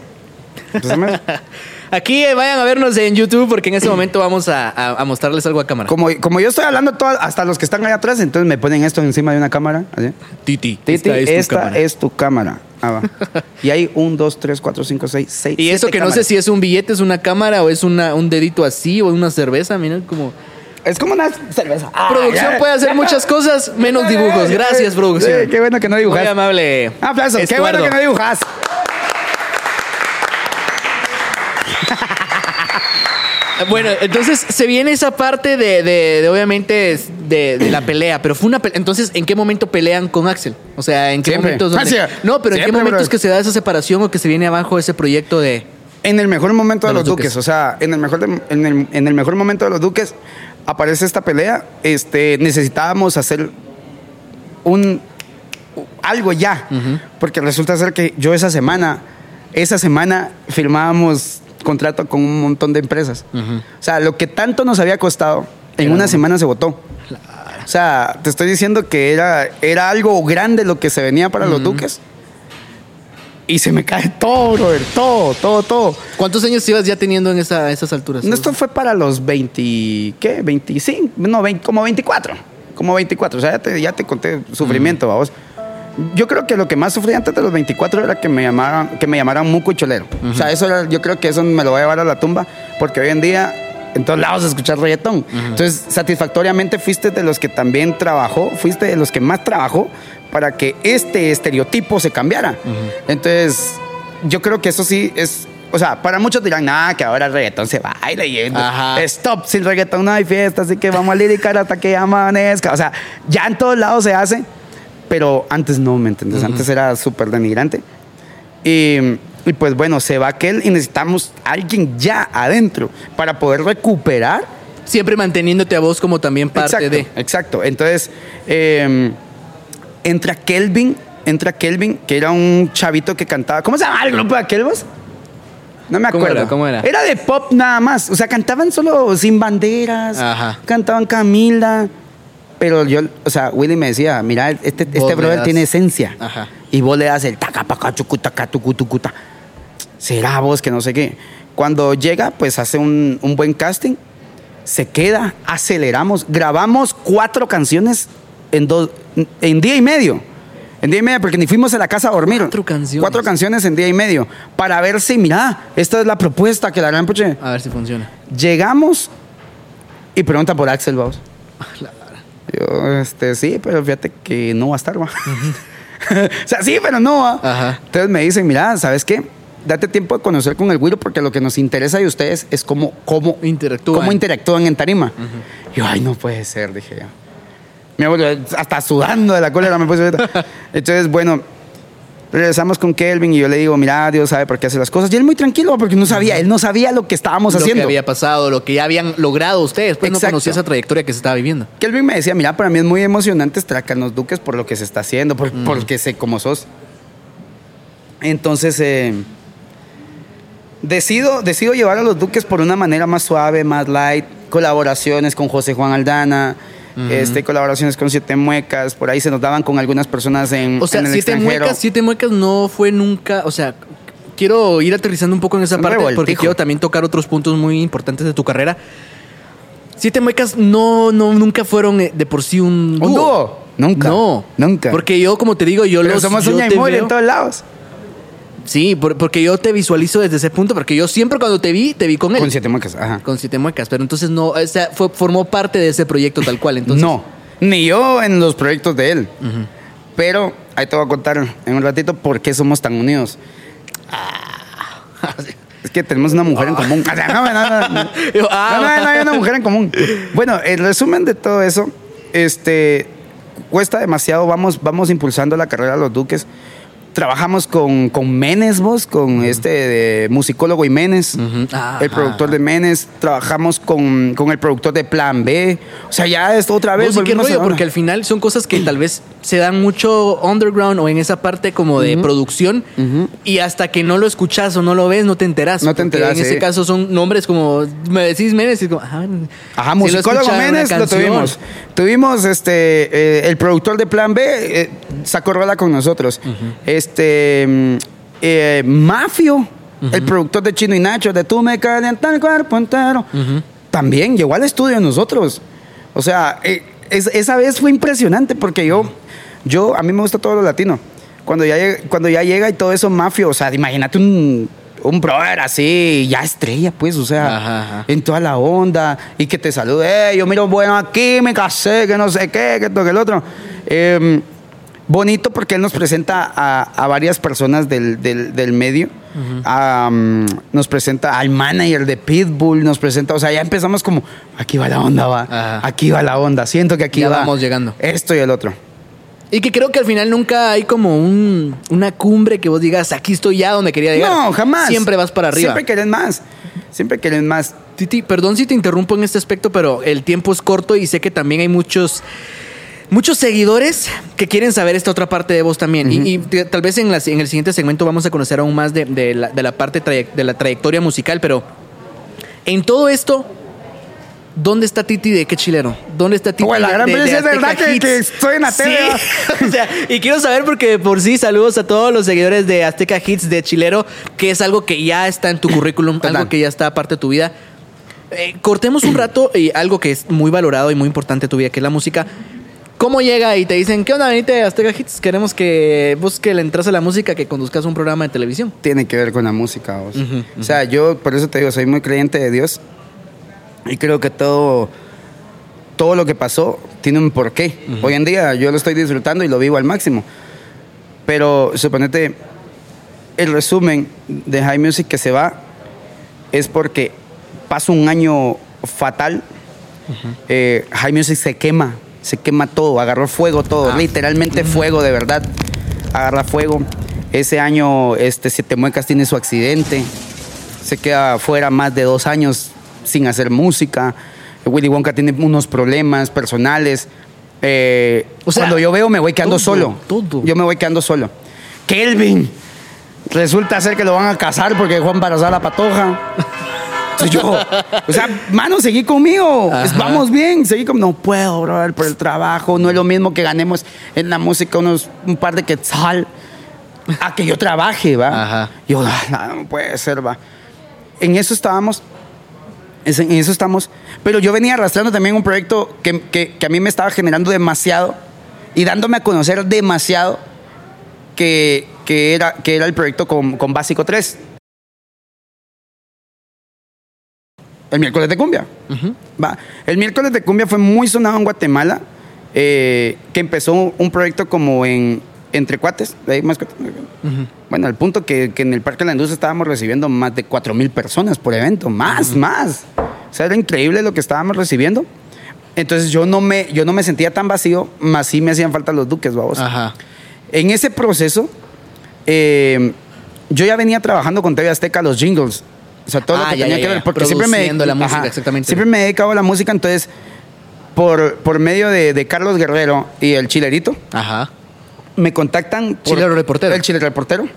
Pásame eso. Aquí eh, vayan a vernos en YouTube porque en ese momento vamos a, a- a mostrarles algo a cámara. Como, como yo estoy hablando hasta los que están allá atrás, entonces me ponen esto encima de una cámara. así. Titi, Titi, esta, es, cámara. tu cámara. Ah, va. y hay un, dos, tres, cuatro, cinco, seis, seis. Y eso siete que no sé cámaras. si es un billete, es una cámara o es una, un dedito así o una cerveza, miren como... Es como una cerveza. Ah, producción ya. puede hacer muchas cosas menos dibujos. Gracias, producción. Qué bueno que no dibujas. Muy amable. Aplausos. Qué bueno Estuardo. que no dibujas. Bueno, entonces se viene esa parte de, de- de, obviamente de, de la pelea, pero fue una pelea. Entonces, ¿en qué momento pelean con Axel? O sea, ¿en qué Siempre. momentos? donde- Ah. No, pero ¿en qué momentos brother. que se da esa separación o que se viene abajo ese proyecto de... En el mejor momento de, los, los duques. Duques. o sea, en el mejor de- en, el, en el mejor momento de los duques aparece esta pelea. Este, necesitábamos hacer un algo ya, porque resulta ser que yo esa semana, esa semana firmábamos contrato con un montón de empresas. O sea, lo que tanto nos había costado, en una semana se votó. O sea, te estoy diciendo que era, era algo grande lo que se venía para los duques. Y se me cae todo, brother. Todo, todo, todo. ¿Cuántos años ibas ya teniendo en esa- esas alturas? No, Esto fue para los 20, ¿qué? 25, no, 20, como 24. Como 24, o sea, ya te, ya te conté sufrimiento, vamos. Yo creo que lo que más sufrí antes de los 24 era que me llamaran, que me llamaran muco y cholero. O sea, eso era, yo creo que eso me lo voy a llevar a la tumba, porque hoy en día en todos lados escuchar reggaetón. Entonces, satisfactoriamente fuiste de los que también trabajó, fuiste de los que más trabajó para que este estereotipo se cambiara. Entonces, yo creo que eso sí es. O sea, para muchos dirán, nada, que ahora el reggaetón se baila y Ajá. stop, sin reggaetón no hay fiesta, así que vamos a liricar hasta que amanezca. O sea, ya en todos lados se hace, pero antes no, ¿me entiendes? Antes era súper denigrante. Y, y pues bueno, se va aquel y necesitamos alguien ya adentro para poder recuperar. Siempre manteniéndote a vos como también parte exacto, de. Exacto. Entonces, eh, entra Kelvin, entra Kelvin, que era un chavito que cantaba. ¿Cómo se llama el grupo de aquel vos? No me ¿Cómo acuerdo. era? ¿Cómo era? Era de pop nada más. O sea, cantaban solo sin banderas. Ajá. Cantaban Camila. Pero yo, o sea, Willy me decía, mira, este, este brother das- tiene esencia. Ajá. Y vos le das el taca, paca, chucuta, tucuta. Será vos que no sé qué. Cuando llega, pues hace un, un buen casting. Se queda, aceleramos, grabamos cuatro canciones en, dos, en día y medio. En día y medio, porque ni fuimos a la casa a dormir. Cuatro canciones. Cuatro canciones en día y medio. Para ver si, mira, esta es la propuesta que la gran puche. A ver si funciona. Llegamos y pregunta por Axel, vamos. Yo, este, sí, pero fíjate que no va a estar, va. o sea, sí, pero no va. Ajá. Entonces me dicen, mira, ¿sabes qué? Date tiempo de conocer con el güiro porque lo que nos interesa de ustedes es cómo, cómo Interactúan. cómo interactúan en tarima. Yo, ay, no puede ser, dije yo. Mi abuelo, hasta sudando de la cólera me puse. Entonces, bueno, regresamos con Kelvin y yo le digo, mira, Dios sabe por qué hace las cosas. Y él muy tranquilo porque no sabía, él no sabía lo que estábamos lo haciendo. que había pasado, lo que ya habían logrado ustedes. Pues no Exacto. conocía esa trayectoria que se estaba viviendo. Kelvin me decía, mira, para mí es muy emocionante estar acá en los Duques por lo que se está haciendo, por, porque sé cómo sos. Entonces, eh, decido, decido llevar a los Duques por una manera más suave, más light, colaboraciones con José Juan Aldana, este, colaboraciones con Siete Muecas, por ahí se nos daban con algunas personas en, O sea, en el siete extranjero. muecas, siete muecas no fue nunca, o sea, quiero ir aterrizando un poco en esa Un parte porque quiero también tocar otros puntos muy importantes de tu carrera. Siete muecas no, no, nunca fueron eh, de por sí un dúo. ¿Un dúo? Nunca. No. Nunca. Porque yo, como te digo, yo Pero los somos yo uña y veo- en todos lados. Sí, por- porque yo te visualizo desde ese punto, porque yo siempre cuando te vi, te vi con él. Con Siete Muecas, ajá. Con siete muecas, pero entonces no, o sea, fue, formó parte de ese proyecto tal cual. Entonces, no, ni yo en los proyectos de él. Pero ahí te voy a contar en un ratito por qué somos tan unidos. Ah, es que tenemos una mujer en común. O sea, no, no, no, no. Yo, ah. No, no, no, hay una mujer en común. Bueno, el resumen de todo eso, este, cuesta demasiado. Vamos, vamos impulsando la carrera de los Duques. Trabajamos con, con Menes, vos, con este de musicólogo y Menes, Ujú. Ah, el productor de Menes. Trabajamos con, con el productor de Plan B. O sea, ya esto otra vez. Onda. Porque al final son cosas que tal vez se dan mucho underground o en esa parte como de producción y hasta que no lo escuchas o no lo ves no te enteras. No te enteras, En ese caso son nombres como, me decís Menes y como, ah, Ajá, lo musicólogo Menes lo tuvimos. Tuvimos este eh, el productor de Plan B, eh, sacó rola con nosotros. Este mm, eh, Mafio, el productor de Chino y Nacho, de Tú me calientas el cuerpo entero. También llegó al estudio de nosotros. O sea, es- esa vez fue impresionante porque yo, yo, a mí me gusta todo lo latino. Cuando ya, llega- cuando ya llega y todo eso mafio, o sea, imagínate un, un brother así, ya estrella, pues, o sea, Ajá, ajá. en toda la onda y que te salude, "Eh, yo miro bueno aquí, me casé, que no sé qué, que esto, que el otro. Eh, bonito porque él nos presenta a, a varias personas del, del- del medio. Nos presenta al manager de Pitbull, nos presenta, o sea, ya empezamos como, aquí va la onda, va, Ajá. aquí va la onda, siento que aquí Ya va. vamos llegando. Esto y el otro. Y que creo que al final nunca hay como un, una cumbre que vos digas, aquí estoy ya donde quería llegar. No, jamás. Siempre vas para arriba. Siempre querés más. Siempre querés más. Titi, perdón si te interrumpo en este aspecto, pero el tiempo es corto y sé que también hay muchos muchos seguidores que quieren saber esta otra parte de vos también. Y, y t- tal vez en, las- en el siguiente segmento vamos a conocer aún más de, de la, de la parte de la trayectoria musical, pero en todo esto, ¿Dónde está Titi de qué chilero? ¿Dónde está Titi Güey, la de- gran de, es verdad que- que estoy en la tele, Sí. o sea, y quiero saber porque por sí saludos a todos los seguidores de Azteca Hits de Chilero, que es algo que ya está en tu currículum, algo que ya está parte de tu vida. Eh, cortemos un rato y algo que es muy valorado y muy importante en tu vida, que es la música. ¿Cómo llega y te dicen, ¿qué onda, venite Azteca Hits? Queremos que busque le entras a la música, que conduzcas un programa de televisión. Tiene que ver con la música, vos. O sea, yo por eso te digo, soy muy creyente de Dios. Y creo que todo, todo lo que pasó tiene un porqué. Hoy en día yo lo estoy disfrutando y lo vivo al máximo. Pero suponete, el resumen de High Music que se va es porque pasa un año fatal. Eh, High Music se quema, se quema todo, agarró fuego todo, Ah. literalmente fuego de verdad, agarra fuego. Ese año, este Siete Muecas tiene su accidente, se queda fuera más de dos años sin hacer música. Willy Wonka tiene unos problemas personales. Eh, O sea, cuando yo veo, me voy quedando todo, solo. todo. Yo me voy quedando solo. Kelvin, resulta ser que lo van a casar porque dejó embarazada la patoja. Entonces yo, o sea, mano, seguí conmigo. Ajá. Vamos bien, seguí como, no puedo, brother, por el trabajo. No es lo mismo que ganemos en la música unos, un par de quetzal a que yo trabaje, ¿va? Ajá. Yo, "Ah, no puede ser, va. En eso estábamos. Es- En eso estamos. Pero yo venía arrastrando también un proyecto que, que- que a mí me estaba generando demasiado y dándome a conocer demasiado que, que, era, que era el proyecto con, con Básico 3. El miércoles de cumbia. Va. El miércoles de cumbia fue muy sonado en Guatemala, eh, que empezó un proyecto como en entre cuates, de ahí más cuates. Bueno, al punto que, que en el Parque de la Industria estábamos recibiendo más de 4 mil personas por evento, más, más. O sea, era increíble lo que estábamos recibiendo. Entonces yo no me, yo no me sentía tan vacío, más sí me hacían falta los duques, vamos. Ajá. En ese proceso, eh, yo ya venía trabajando con TV Azteca los jingles. O sea, todo Ah, lo que ya, tenía ya, que ya. ver. Porque siempre me. La música, exactamente. Siempre me he dedicado a la música, entonces, por, por medio de, de Carlos Guerrero y el chilerito, Ajá. Me contactan. por- Chilero reportero. El chile reportero.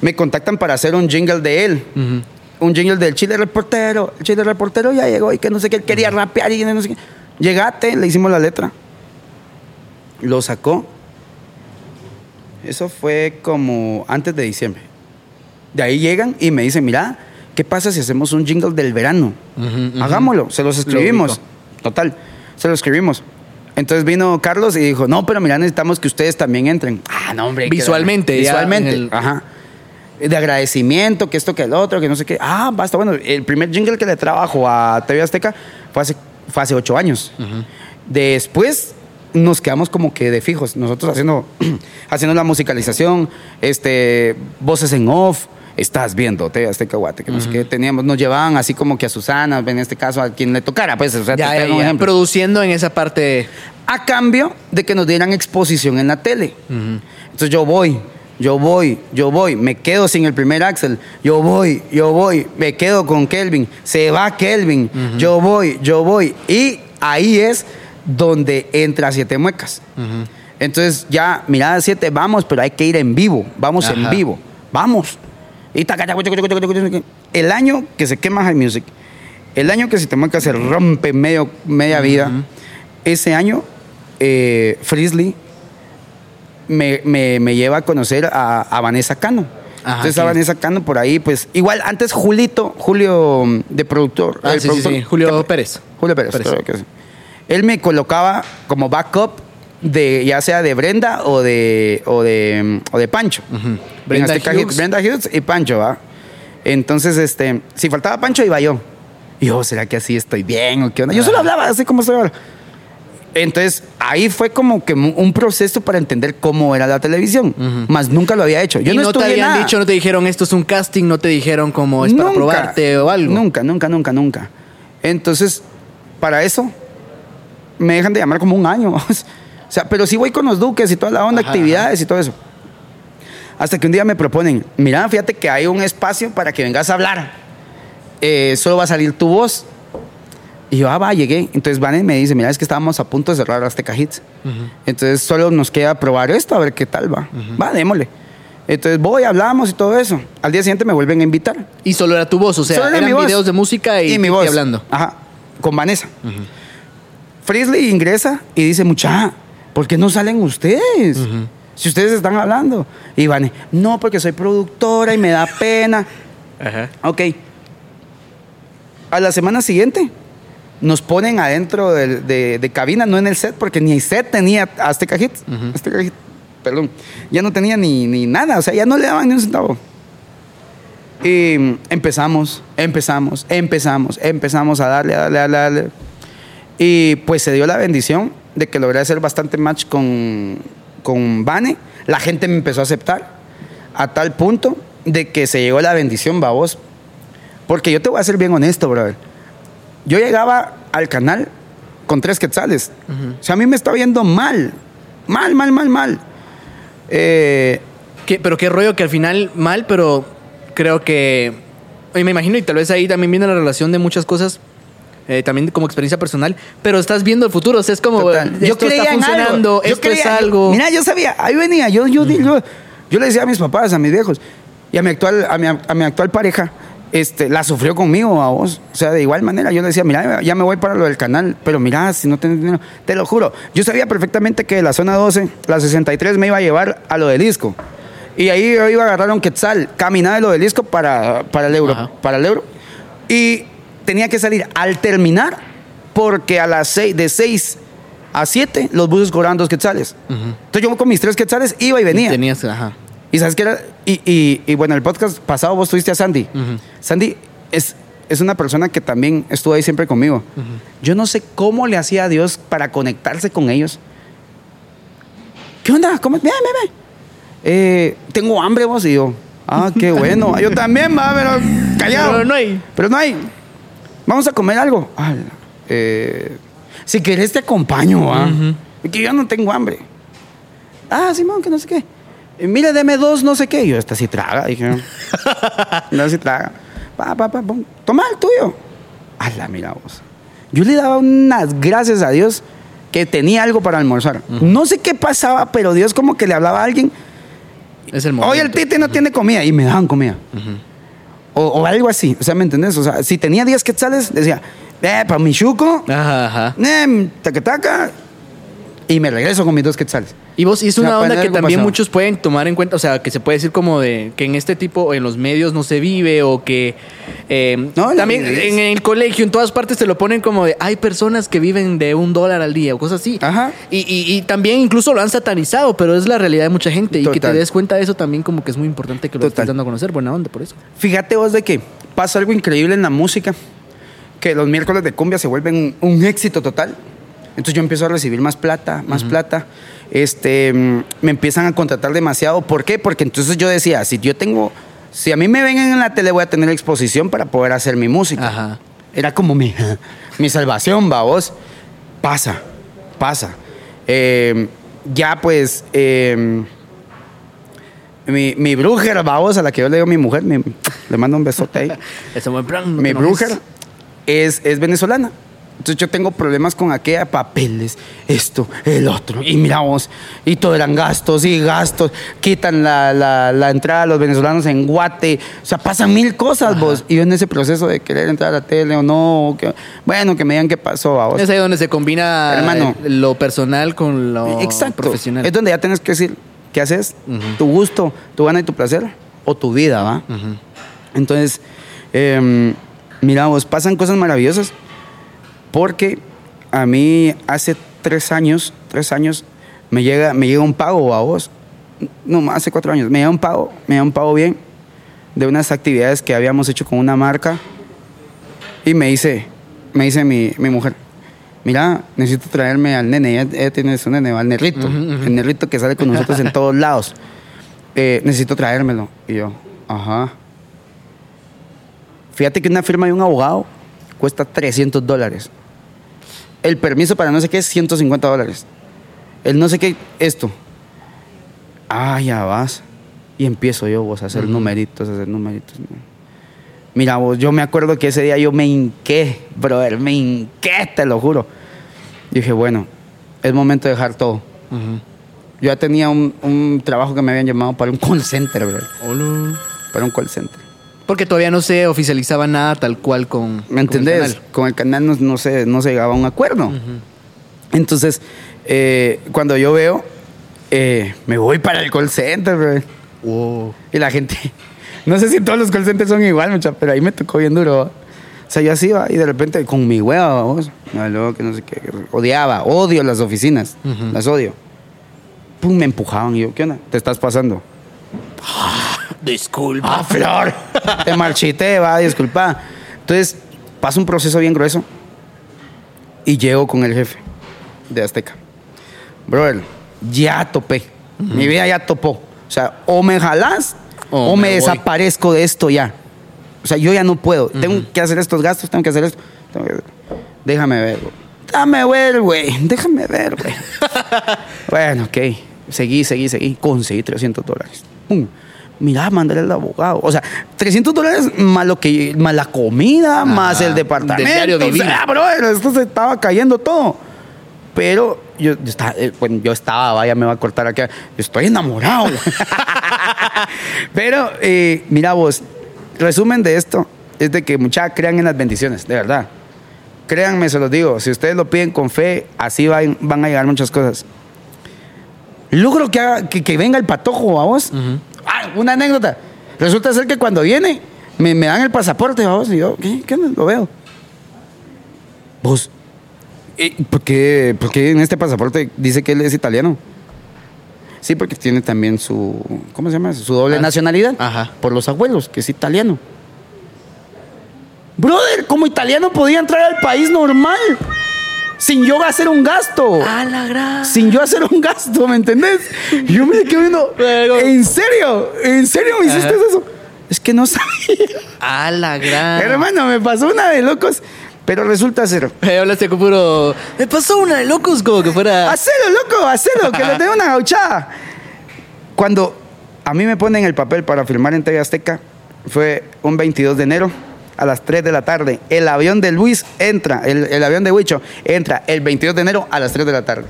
Me contactan para hacer un jingle de él. Un jingle del chile reportero. El chile reportero ya llegó y que no sé qué, él quería rapear y no sé qué. Llegate, le hicimos la letra. Lo sacó. Eso fue como antes de diciembre. De ahí llegan y me dicen, mira, ¿qué pasa si hacemos un jingle del verano? Hagámoslo, se los escribimos. Total, se los escribimos. Entonces vino Carlos y dijo, no, pero mira, necesitamos que ustedes también entren. Ah, no, hombre. Visualmente, Visualmente, el- ajá. De agradecimiento, que esto, que el otro, que no sé qué. Ah, basta. Bueno, el primer jingle que le trabajo a TV Azteca fue hace, fue hace ocho años. Después nos quedamos como que de fijos. Nosotros haciendo, haciendo la musicalización, este, voces en off. Estás viendo TV Azteca Guate, que no sé qué. Teníamos, nos llevaban así como que a Susana, en este caso a quien le tocara, pues. O sea, Ya, ya, un ejemplo Produciendo en esa parte. a cambio de que nos dieran exposición en la tele. Entonces yo voy, yo voy, yo voy, me quedo sin el primer Axel, yo voy, yo voy, me quedo con Kelvin, se va Kelvin, yo voy, yo voy. Y ahí es donde entra Siete Muecas. Entonces ya, mirada siete, vamos, pero hay que ir en vivo, vamos en vivo, vamos. Y el año que se quema High Music, el año que Siete Muecas se rompe medio, media vida, ese año eh, Frisley me, me- me lleva a conocer a, a Vanessa Cano. Ajá, Entonces a. Vanessa Cano por ahí, pues igual antes Julito, Julio mm, de productor. Ah, sí, sí, productor- sí. Julio Pérez. Julio Pérez, que. Él me colocaba como backup de ya sea de Brenda o de o de, o de Pancho. En Brenda Azteca Hughes. Brenda Hughes y Pancho, ¿va? Entonces, este, si faltaba Pancho, iba yo. Y yo, ¿será que así estoy bien o qué onda? Yo solo hablaba así como estoy ahora. Entonces, ahí fue como que un proceso para entender cómo era la televisión. Más nunca lo había hecho. Yo y no, no, te habían nada. dicho, no te dijeron esto es un casting, no te dijeron como es para probarte o algo. Nunca, nunca, nunca, nunca. Entonces, para eso, me dejan de llamar como un año. o sea, pero sí voy con los duques y toda la onda, Ajá, actividades y todo eso. Hasta que un día me proponen, mira, fíjate que hay un espacio para que vengas a hablar. Eh, solo va a salir tu voz. Y yo, ah, va, llegué. Entonces Vanes me dice, mira, es que estábamos a punto de cerrar Azteca Hits. Entonces solo nos queda probar esto, a ver qué tal va. Va, démosle. Entonces voy, hablamos y todo eso. Al día siguiente me vuelven a invitar. Y solo era tu voz, o sea, Solo era eran mi voz. videos de música y, mi y voz. hablando. Ajá. con Vanessa. Frisley ingresa y dice, mucha, ¿por qué no salen ustedes? Si ustedes están hablando. Y Vane, no, porque soy productora y me da pena. Ajá. Ok. A la semana siguiente nos ponen adentro de, de- de cabina, no en el set, porque ni el set tenía Azteca Hits. Azteca Hits, perdón. Ya no tenía ni, ni nada, o sea, ya no le daban ni un centavo. Y empezamos, empezamos, empezamos, empezamos a darle, a darle, a darle, a darle. Y pues se dio la bendición de que logré hacer bastante match con, con Vane. La gente me empezó a aceptar a tal punto de que se llegó la bendición, babos. Porque yo te voy a ser bien honesto, brother. Yo llegaba al canal con tres quetzales. O sea, a mí me estaba yendo mal. Mal, mal, mal, mal. Eh, ¿Qué- pero qué rollo que al final mal, pero creo que. y me imagino, y tal vez ahí también viene la relación de muchas cosas. Eh, también como experiencia personal, pero estás viendo el futuro, o sea, es como Total. esto está en funcionando, algo. Yo esto es creía- yo- algo. mira, yo sabía, ahí venía. Yo, yo, yo, yo le decía a mis papás, a mis viejos, y a mi actual, a mi, a mi actual pareja, este, la sufrió conmigo a vos. O sea, de igual manera, yo le decía, mira, ya me voy para lo del canal, pero mira, si no tenés dinero, te lo juro. Yo sabía perfectamente que de la zona 12, la 63 me iba a llevar a lo del disco. Y ahí yo iba a agarrar un quetzal, caminar de lo del disco para, para el euro. Ajá. Para el euro. Y tenía que salir al terminar, porque a las seis, de 6 a 7 los buses cobraban dos quetzales. Entonces yo con mis tres quetzales iba y venía. Tenías, ajá. Y sabes qué era. Y, y, y bueno, el podcast pasado vos tuviste a Sandy. Sandy es, es una persona que también estuvo ahí siempre conmigo. Yo no sé cómo le hacía a Dios para conectarse con ellos. ¿Qué onda? ¿Cómo? Ven, ven. Eh, tengo hambre vos y yo. Ah, qué bueno. Yo también, va, pero callado. Pero no hay. Pero no hay. Vamos a comer algo. Ah, eh, si querés te acompaño, ¿va? Que yo no tengo hambre. Ah, Simón, que no sé qué. Eh, Mira, deme dos, no sé qué. Y yo, esta sí traga. Dije, no, sí traga. Pa, pa, pa. Toma el tuyo. Ala, mira vos. Yo le daba unas gracias a Dios que tenía algo para almorzar. No sé qué pasaba, pero Dios como que le hablaba a alguien. Es el momento. Oye, el tite no tiene comida. Y me daban comida. O, o algo así. O sea, ¿me entendés? O sea, si tenía 10 quetzales, decía, eh, para mi chuco, Ajá, ajá. eh, taca, taca. Y me regreso con mis dos quetzales. Y vos, y es O sea, una para onda que también pasado. muchos pueden tomar en cuenta, o sea, que se puede decir como de que en este tipo, en los medios no se vive o que eh, No, también en el colegio, en todas partes te lo ponen como de hay personas que viven de un dólar al día o cosas así. Ajá. Y, y- y también incluso lo han satanizado, pero es la realidad de mucha gente y que te des cuenta de eso también como que es muy importante que lo Total. estés dando a conocer. Buena onda por eso. Fíjate vos de que pasa algo increíble en la música, que los miércoles de cumbia se vuelven un, un éxito total. Entonces yo empiezo a recibir más plata, más plata. Este, mm, me empiezan a contratar demasiado. ¿Por qué? Porque entonces yo decía, si yo tengo, si a mí me ven en la tele voy a tener exposición para poder hacer mi música. Ajá. Era como mi, mi salvación, va vos. Pasa, pasa. Eh, ya pues, eh, mi, mi brujer, vamos, a la que yo le digo a mi mujer, mi- le mando un besote ahí. Eso buen plan. no mi enojes. brujer es, es venezolana. Entonces yo tengo problemas con aquella, papeles, esto, el otro. Y mira vos, y todo eran gastos y gastos. Quitan la, la- la entrada a los venezolanos en Guate. O sea, pasan mil cosas vos. Y yo en ese proceso de querer entrar a la tele o no. o que- bueno, que me digan qué pasó a vos. Es ahí donde se combina Hermano. eh, lo personal con lo Exacto. profesional. Es donde ya tienes que decir qué haces, tu gusto, tu gana y tu placer, o tu vida, ¿va? Entonces, em, mira vos, pasan cosas maravillosas porque a mí hace tres años, tres años, me llega, me llega un pago a vos. No, hace cuatro años. Me llega un pago, me llega un pago bien de unas actividades que habíamos hecho con una marca y me dice, me dice mi, mi mujer, mira, necesito traerme al nene, ella, ella tiene su nene, al nerrito, el nerrito que sale con nosotros en todos lados. Eh, necesito traérmelo. Y yo, ajá. Fíjate que una firma de un abogado cuesta 300 dólares. El permiso para no sé qué es 150 dólares. El no sé qué, esto. Ah, ya vas. Y empiezo yo, vos, a hacer numeritos, a hacer numeritos. Mira, vos, yo me acuerdo que ese día yo me hinqué, brother, me hinqué, te lo juro. Dije, bueno, es momento de dejar todo. Yo ya tenía un, un trabajo que me habían llamado para un call center, brother. Hola. Para un call center. Porque todavía no se oficializaba nada tal cual con. ¿Me con el entendés? canal. Con el canal no, no se, no se llegaba a un acuerdo. Entonces, eh, cuando yo veo, eh, me voy para el call center. Wow. Y la gente, no sé si todos los call centers son igual, mucha, pero ahí me tocó bien duro. ¿va? O sea, yo así iba y de repente con mi hueva, vamos, no, que no sé qué, odiaba, odio las oficinas, las odio. Pum, me empujaban y yo, ¿qué onda? ¿Te estás pasando? Disculpa. ¡Ah, Flor! Te marchité, va, disculpa. Entonces, pasa un proceso bien grueso y llego con el jefe de Azteca. Brother, ya topé. Mi vida ya topó. O sea, o me jalás O o, me desaparezco de esto ya. O sea, yo ya no puedo. Tengo que hacer estos gastos, tengo que hacer esto. tengo que- Déjame ver, güey. Déjame ver, güey. Déjame ver, güey. bueno, ok. Seguí, seguí, seguí. Conseguí 300 dólares. Pum. Mira, mandarle al abogado. O sea, 300 dólares más, lo que, más la comida, más el departamento. del. O sea, bro, esto se estaba cayendo todo. Pero yo, yo estaba, eh, bueno, yo estaba, vaya, me va a cortar. Yo estoy enamorado. Pero, eh, mira vos, resumen de esto es de que muchachos crean en las bendiciones, de verdad. Créanme, se los digo, si ustedes lo piden con fe, así van, van a llegar muchas cosas. Logro que, haga- que, que venga el patojo a vos. Ah, una anécdota. Resulta ser que cuando viene, me, me dan el pasaporte a vos y yo, ¿qué? ¿Qué? Lo veo. Vos, eh, ¿por qué, por qué en este pasaporte dice que él es italiano? Sí, porque tiene también su, ¿cómo se llama? Su doble Ah, nacionalidad. ajá. Por los abuelos, que es italiano. Brother, como italiano podía entrar al país normal. Sin yo hacer un gasto. A la gran. Sin yo hacer un gasto, ¿me entendés? Yo me quedé viendo. ¿En serio? ¿En serio me hiciste Ajá. eso? Es que no sabía. A la gran. Hermano, me pasó una de locos. Pero resulta ser. Eh, hablaste con puro. Me pasó una de locos como que fuera. Hacelo, loco, hacelo, que le dé una gauchada. Cuando a mí me ponen el papel para firmar en TV Azteca, fue un 22 de enero a las 3 de la tarde. El avión de Luis entra, el, el avión de Huicho entra el 22 de enero a las 3 de la tarde.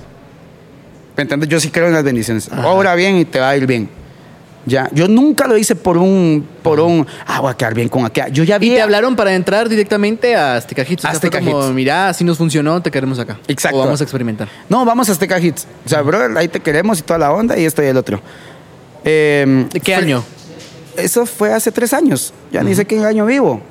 ¿Me entiendes? Yo sí creo en las bendiciones. Obra bien y te va a ir bien. Ya, yo nunca lo hice por un, por un, ah, voy a quedar bien con aquella. Yo ya Y vi. te hablaron para entrar directamente a Azteca Hits. O sea, Azteca fue como, Hits. así nos funcionó, te queremos acá. Exacto. O vamos a experimentar. No, vamos a Azteca Hits. O sea, bro, ahí te queremos y toda la onda y esto y el otro. Eh, ¿De qué fue- año? Eso fue hace tres años. Ya ni sé qué año vivo.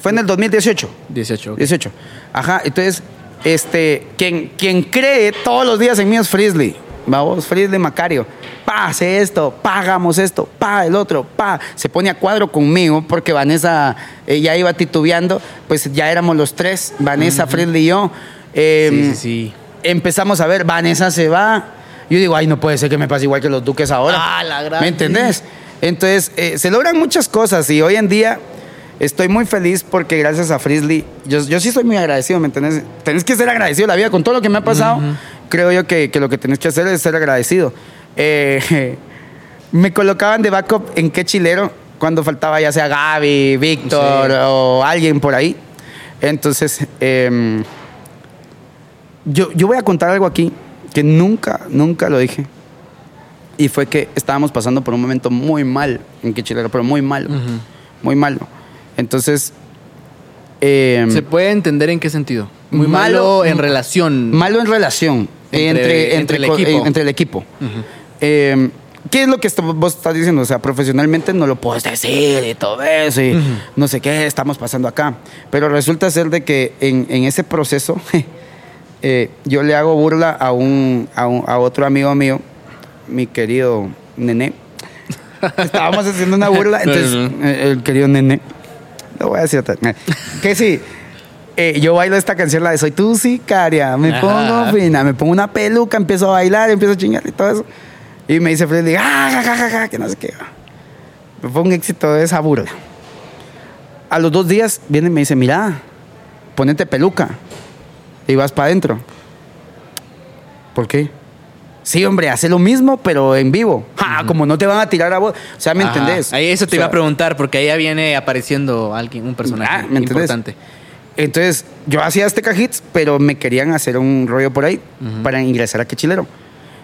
Fue en el 2018. 18. ok. 18. Ajá, entonces, este, quien, quien cree todos los días en mí es Frisley. Vamos, Frisley Macario. Pa, hace esto, pagamos esto, pa, el otro, pa. Se pone a cuadro conmigo porque Vanessa eh, ya iba titubeando. Pues ya éramos los tres, Vanessa, Frisley y yo. Eh, Sí, sí, sí. Empezamos a ver, Vanessa se va. Yo digo, ay, no puede ser que me pase igual que los duques ahora. Ah, la gran- ¿Me entendés? Entonces, eh, se logran muchas cosas y hoy en día estoy muy feliz porque gracias a Frisley, yo, yo sí soy muy agradecido, ¿me entendés? Tenés que ser agradecido la vida con todo lo que me ha pasado. Creo yo que, que lo que tenés que hacer es ser agradecido. Eh, me colocaban de backup en qué chilero cuando faltaba ya sea Gaby, Víctor Sí. o alguien por ahí. Entonces, em, yo, yo voy a contar algo aquí que nunca, nunca lo dije. Y fue que estábamos pasando por un momento muy mal en Quechilero, pero muy malo. Muy malo. Entonces. eh, ¿Se puede entender en qué sentido? Muy Malo- malo, en relación. Malo en relación. Entre- Entre, entre el equipo. eh, entre el equipo. Eh, ¿Qué es lo que vos estás diciendo? O sea, profesionalmente no lo puedes decir y todo eso y no sé qué estamos pasando acá. Pero resulta ser de que en, en ese proceso eh, yo le hago burla a, un, a, un- a otro amigo mío, mi querido Nené. Estábamos haciendo una burla, entonces eh, el querido Nené, lo voy a decir otra vez. Que sí, eh, yo bailo esta canción, la de Soy tu sicaria, me Ajá. pongo fina, me pongo una peluca, empiezo a bailar, empiezo a chingar y todo eso. Y me dice Freddy, ah, ja, ja, ja, ja", que no sé qué. Fue un éxito de esa burla. A los dos días viene y me dice, mira, ponete peluca y vas para adentro. ¿Por qué? Sí, hombre, hace lo mismo, pero en vivo. Ja, Como no te van a tirar a vos. O sea, ¿me Ajá. entendés? Ahí eso te O iba sea, a preguntar, porque ahí ya viene apareciendo alguien, un personaje Ah, importante. Entonces, yo hacía este hits, pero me querían hacer un rollo por ahí para ingresar a Quechilero.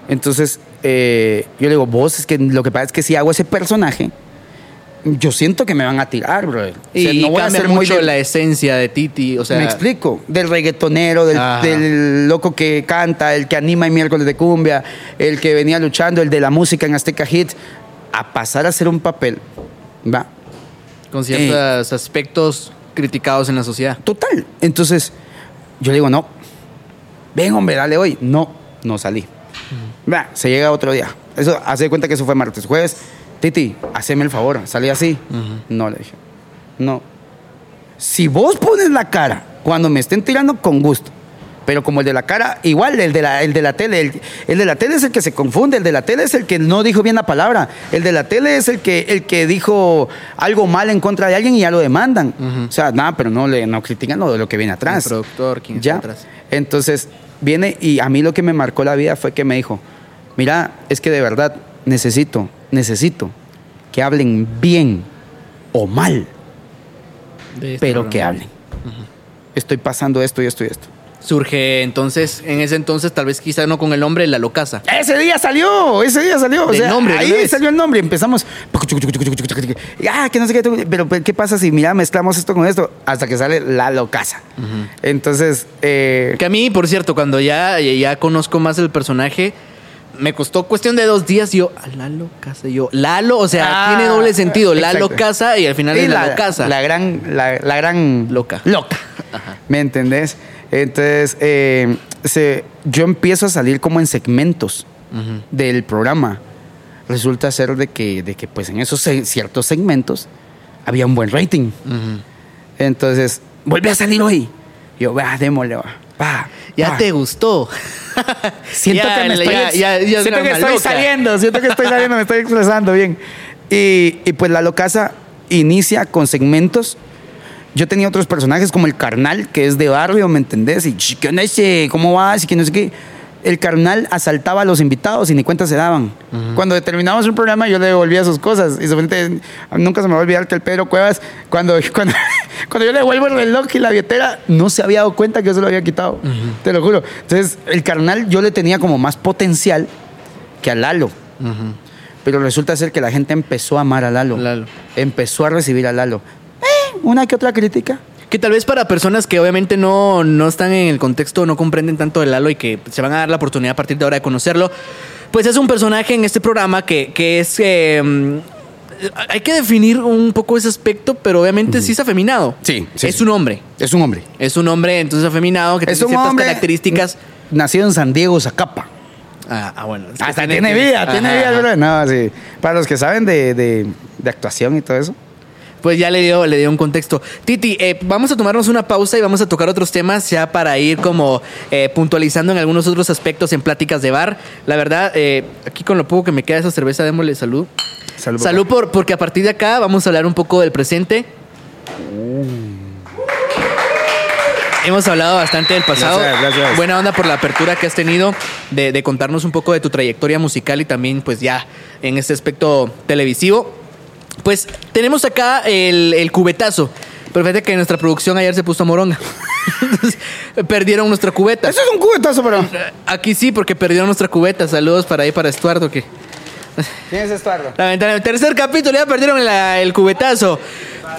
Entonces, eh, yo le digo, vos, es que lo que pasa es que si hago ese personaje, yo siento que me van a tirar, brother. O sea, Y, no voy a ser muy mucho del- la esencia de Titi. O sea, me explico. Del reggaetonero, del, loco que canta, el que anima en miércoles de cumbia, el que venía luchando, el de la música en Azteca Hits, a pasar a hacer un papel. Va. con ciertos aspectos criticados en la sociedad. Total. Entonces, yo le digo, no. Ven, hombre, dale hoy. No, no salí. Va, se llega otro día. Eso, hace de cuenta que eso fue martes. Jueves, Titi, haceme el favor, salí así. No, le dije. No. Si vos pones la cara cuando me estén tirando, con gusto. Pero como el de la cara, igual el de la, el de la tele. El, el de la tele es el que se confunde. El de la tele es el que no dijo bien la palabra. El de la tele es el que, el que dijo algo mal en contra de alguien y ya lo demandan. O sea, nada, pero no le no critican lo lo que viene atrás. El productor, quien ya. está atrás. Entonces, viene y a mí lo que me marcó la vida fue que me dijo, mira, es que de verdad necesito, necesito que hablen bien o mal, pero programa. que hablen. Estoy pasando esto y esto y esto. Surge entonces, en ese entonces, tal vez quizá no con el nombre La Locasa. Ese día salió, ese día salió. O sea, nombre, ahí salió el nombre. Empezamos. Ah, que no sé qué. Pero ¿qué pasa si, mira, mezclamos esto con esto? Hasta que sale la locasa. Entonces, eh, Que a mí, por cierto, cuando ya, ya conozco más el personaje, me costó cuestión de dos días y yo, a Lalo Casa, y yo, Lalo, o sea, Ah, tiene doble sentido, Lalo exacto. Casa y al final y es Lalo Casa. La gran, la, la gran Loca. Loca. ¿Me entendés? Entonces, eh, se- yo empiezo a salir como en segmentos del programa. Resulta ser de que, de que pues en esos ciertos segmentos había un buen rating. Entonces, vuelve a salir hoy. Yo, va, démosle, va. va, Ya va. te gustó. Siento Ya, que me estoy, ya- ya- siento que estoy saliendo, siento que estoy saliendo, me estoy expresando bien. Y, y pues la locasa inicia con segmentos. Yo tenía otros personajes como el carnal, que es de barrio, ¿me entendés? Y "Ch, ¿qué onda ese? ¿Cómo vas? Y que no sé qué. El carnal asaltaba a los invitados y ni cuenta se daban. Cuando terminamos un programa, yo le devolvía sus cosas. Y supuestamente, nunca se me va a olvidar que el Pedro Cuevas, cuando, cuando, cuando yo le devuelvo el reloj y la billetera, no se había dado cuenta que yo se lo había quitado. Te lo juro. Entonces, el carnal yo le tenía como más potencial que a Lalo. Pero resulta ser que la gente empezó a amar a Lalo. Lalo. Empezó a recibir a Lalo. Eh, una que otra crítica. Que tal vez para personas que obviamente no, no están en el contexto, no comprenden tanto de Lalo y que se van a dar la oportunidad a partir de ahora de conocerlo, pues es un personaje en este programa que, que es... eh, mm, hay que definir un poco ese aspecto, pero obviamente sí es afeminado. Sí, sí, Es sí. un hombre. Es un hombre. Es un hombre entonces afeminado que Es tiene ciertas características. Nacido en San Diego, Zacapa. Ah, ah, bueno. Hasta tiene, que- vida, tiene vida. No, sí. Para los que saben de, de- de actuación y todo eso. Pues ya le dio, le dio un contexto. Titi, eh, vamos a tomarnos una pausa y vamos a tocar otros temas ya para ir como eh, puntualizando en algunos otros aspectos en pláticas de bar. La verdad, eh, aquí con lo poco que me queda esa cerveza, démosle salud. Salud, Salud por, porque a partir de acá vamos a hablar un poco del presente. Hemos hablado bastante del pasado. Gracias, gracias. Buena onda por la apertura que has tenido de, de contarnos un poco de tu trayectoria musical y también pues ya en este aspecto televisivo. Pues tenemos acá el, el cubetazo. Pero fíjate que nuestra producción ayer se puso moronga. Entonces, perdieron nuestra cubeta. Eso es un cubetazo, pero. Aquí sí, porque perdieron nuestra cubeta. Saludos para ahí, para Estuardo, que ¿Quién es Estuardo? lamentablemente. Tercer capítulo, ya perdieron la- el cubetazo.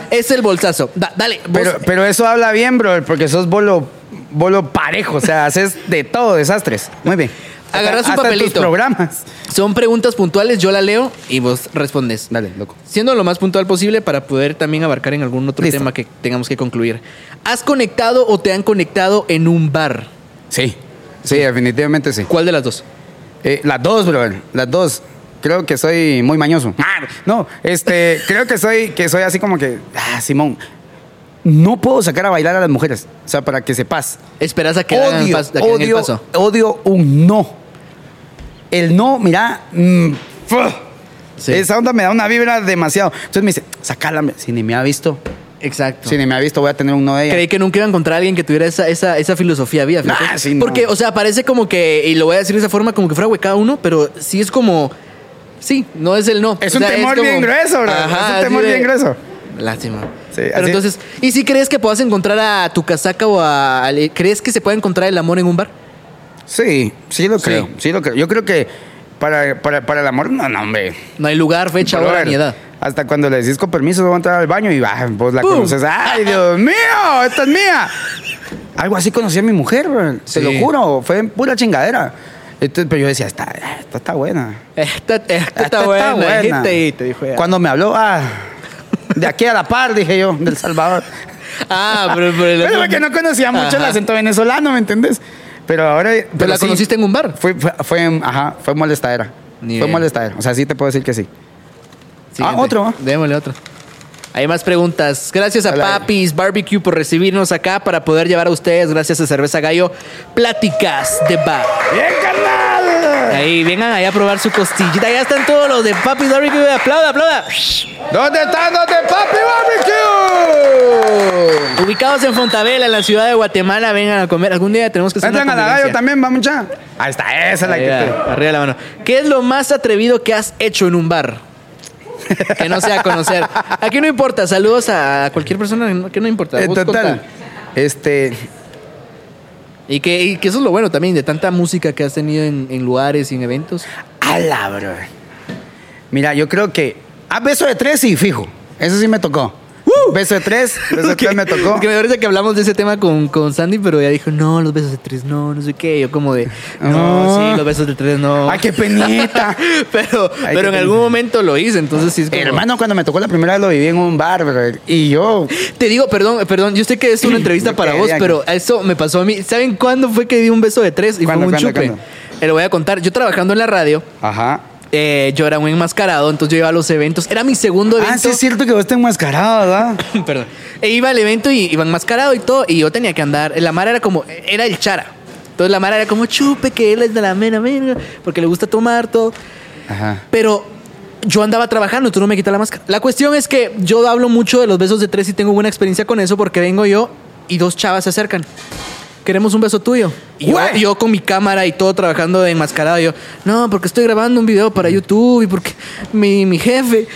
Es el bolsazo. Da- dale, vos- Pero, pero eso habla bien, bro, porque sos bolo, bolo parejo. O sea, haces de todo, desastres. Muy bien. Agarras un Hasta en tus papelito. programas. son preguntas puntuales, yo la leo y vos respondes. Dale, loco. Siendo lo más puntual posible para poder también abarcar en algún otro Listo. tema que tengamos que concluir. ¿Has conectado o te han conectado en un bar? Sí. Sí, definitivamente sí. ¿Cuál de las dos? Eh, las dos, bro. Las dos. Creo que soy muy mañoso. Ah, No, este, creo que soy, que soy así como que, ah, Simón, no puedo sacar a bailar a las mujeres. O sea, para que sepas. Esperas a que hagan Odio, pas- a que hagan el odio, paso. odio un no. El no, mira, mm, Sí. esa onda me da una vibra demasiado. Entonces me dice, sacala, si ni me ha visto, Exacto. si ni me ha visto, voy a tener un no de ella. Creí que nunca iba a encontrar a alguien que tuviera esa, esa, esa filosofía fíjate. Nah, sí, no. Porque, o sea, parece como que, y lo voy a decir de esa forma, como que fuera cada uno, pero sí es como. Sí, no es el no. Es O un temor como- bien grueso, bro. Ajá, es un temor de- bien grueso. Lástima. Sí, Pero así- entonces, ¿y si crees que puedas encontrar a tu casaca o a. ¿Crees que se puede encontrar el amor en un bar? Sí, sí lo Sí. creo, sí lo creo. Yo creo que para, para, para el amor, no, no, hombre. No hay lugar, fecha, hora ni edad. Hasta cuando le decís con permiso, voy a entrar al baño y va, vos la ¡Pum! conoces. ¡Ay, Dios mío! ¡Esta es mía! Algo así conocí a mi mujer. Sí. te lo juro. Fue pura chingadera. Entonces, pero yo decía, esta, esta está buena. Esta, esta Esta está buena. dijiste y te dijo ya. Cuando me habló, ah, de aquí a la par, dije yo, del Salvador. Ah, pero, pero, Pero porque no conocía mucho el acento venezolano, ¿me entiendes? Pero ahora. ¿Pero la conociste en un bar? Fue, fue, fue, ajá, fue molestadera. Ni Fue idea. molestadera. O sea, sí te puedo decir que sí. Siguiente. Ah, otro. Démosle otro. Hay más preguntas. Gracias a. Papis Barbecue por recibirnos acá para poder llevar a ustedes, gracias a Cerveza Gallo, pláticas de bar. ¡Bien, carnal! Ahí, vengan ahí a probar su costillita. Ya están todos los de Papis Barbecue. Aplauda, aplauda. ¿Dónde están los de Papi Barbecue? Ubicados en Fontabella, en la ciudad de Guatemala, vengan a comer. Algún día tenemos que hacer Entran una a la gallo también, va mucha. Ahí está, esa es la que te- Arriba la mano. ¿Qué es lo más atrevido que has hecho en un bar? Que no sea conocer. Aquí no importa. Saludos a cualquier persona que no importa. En Vos total. contá. Este. Y que, y que eso es lo bueno también de tanta música que has tenido en, en lugares y en eventos. Ala, bro. Mira, yo creo que. Ah, beso de tres y fijo. Eso sí me tocó. Beso de tres, beso de tres me tocó. Que me parece que hablamos de ese tema con, con Sandy, pero ella dijo, no, los besos de tres, no, no sé qué. Yo como de, no, No. sí, los besos de tres, no. Ay, qué penita. pero Ay, pero en algún momento lo hice, entonces sí es como... Hermano, cuando me tocó la primera vez lo viví en un bar, bro. Y yo. Te digo, perdón, perdón, yo sé que es una entrevista para vos, pero eso me pasó a mí. ¿Saben cuándo fue que di un beso de tres? Y fue ¿Cuándo, un chupe. cuándo? Eh, lo voy a contar. Yo trabajando en la radio, Ajá. Eh, yo era un enmascarado, entonces yo iba a los eventos. Era mi segundo evento. Ah, sí es cierto que vos estás enmascarado, ¿verdad? Perdón. E iba al evento y iba enmascarado y todo, y yo tenía que andar. La Mara era como, era el chara. Entonces la Mara era como chupe, que él es de la mera mera, porque le gusta tomar todo. Ajá. Pero yo andaba trabajando, tú no me quitas la máscara. La cuestión es que yo hablo mucho de los besos de tres y tengo buena experiencia con eso porque vengo yo y dos chavas se acercan. Queremos un beso tuyo. Y yo, con mi cámara y todo trabajando de enmascarado. Yo, no, porque estoy grabando un video para YouTube y porque mi, mi jefe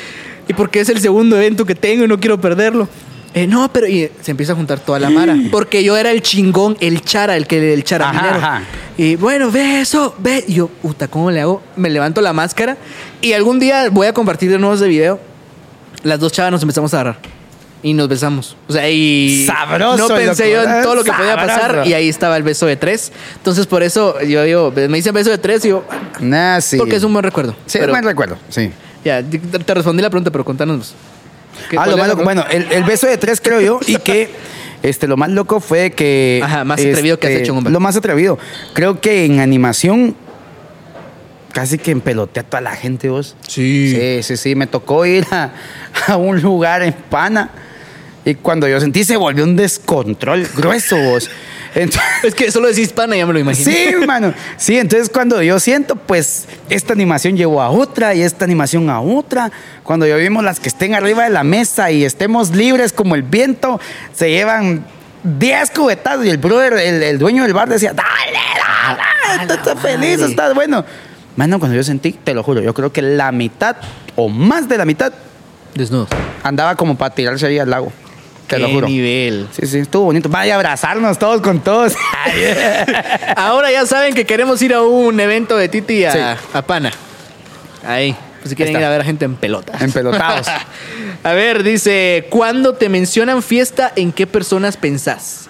y porque es el segundo evento que tengo y no quiero perderlo. Eh, no, pero y se empieza a juntar toda la mara. Porque yo era el chingón, el chara, el que el charaminero. Ajá, ajá. Y bueno, ve eso, ve. Y yo, puta, ¿cómo le hago? Me levanto la máscara y algún día voy a compartir de nuevo ese video. Las dos chavas nos empezamos a agarrar. Y nos besamos. O sea, y. Sabroso, No pensé yo en todo lo que podía pasar. Y ahí estaba el beso de tres. Entonces, por eso yo digo, me dicen beso de tres y yo. Nah, sí. Porque es un buen recuerdo. Sí, Pero, buen recuerdo, sí. Ya, te respondí la pregunta, pero contanos. ¿Qué- Ah, lo más loco. Bueno, el, el beso de tres, creo yo, y que este, lo más loco fue que. este, Ajá, más atrevido que has hecho un bar. Lo más atrevido. Creo que en animación. Casi que empelotea a toda la gente, vos. Sí. Sí, sí, sí. Me tocó ir a, a un lugar en Pana. Y cuando yo sentí, se volvió un descontrol grueso, vos. Entonces, Es que solo decís pana, ya me lo imagino. Sí, hermano. Sí, entonces cuando yo siento, pues esta animación llevó a otra y esta animación a otra. Cuando yo vimos las que estén arriba de la mesa y estemos libres como el viento, se llevan 10 cubetazos y el brother, el, el dueño del bar decía, dale, dale, estás feliz, estás bueno. Mano, cuando yo sentí, te lo juro, yo creo que la mitad o más de la mitad Desnudos. andaba como para tirarse ahí al lago. Te lo juro. nivel. Sí, sí, estuvo bonito. Vaya a abrazarnos todos con todos. Ahora ya saben que queremos ir a un evento de Titi a, Sí. a Pana. Ahí. pues si quieren ir a ver a gente en pelota. Empelotados. a ver, dice, cuando te mencionan fiesta, ¿en qué personas pensás?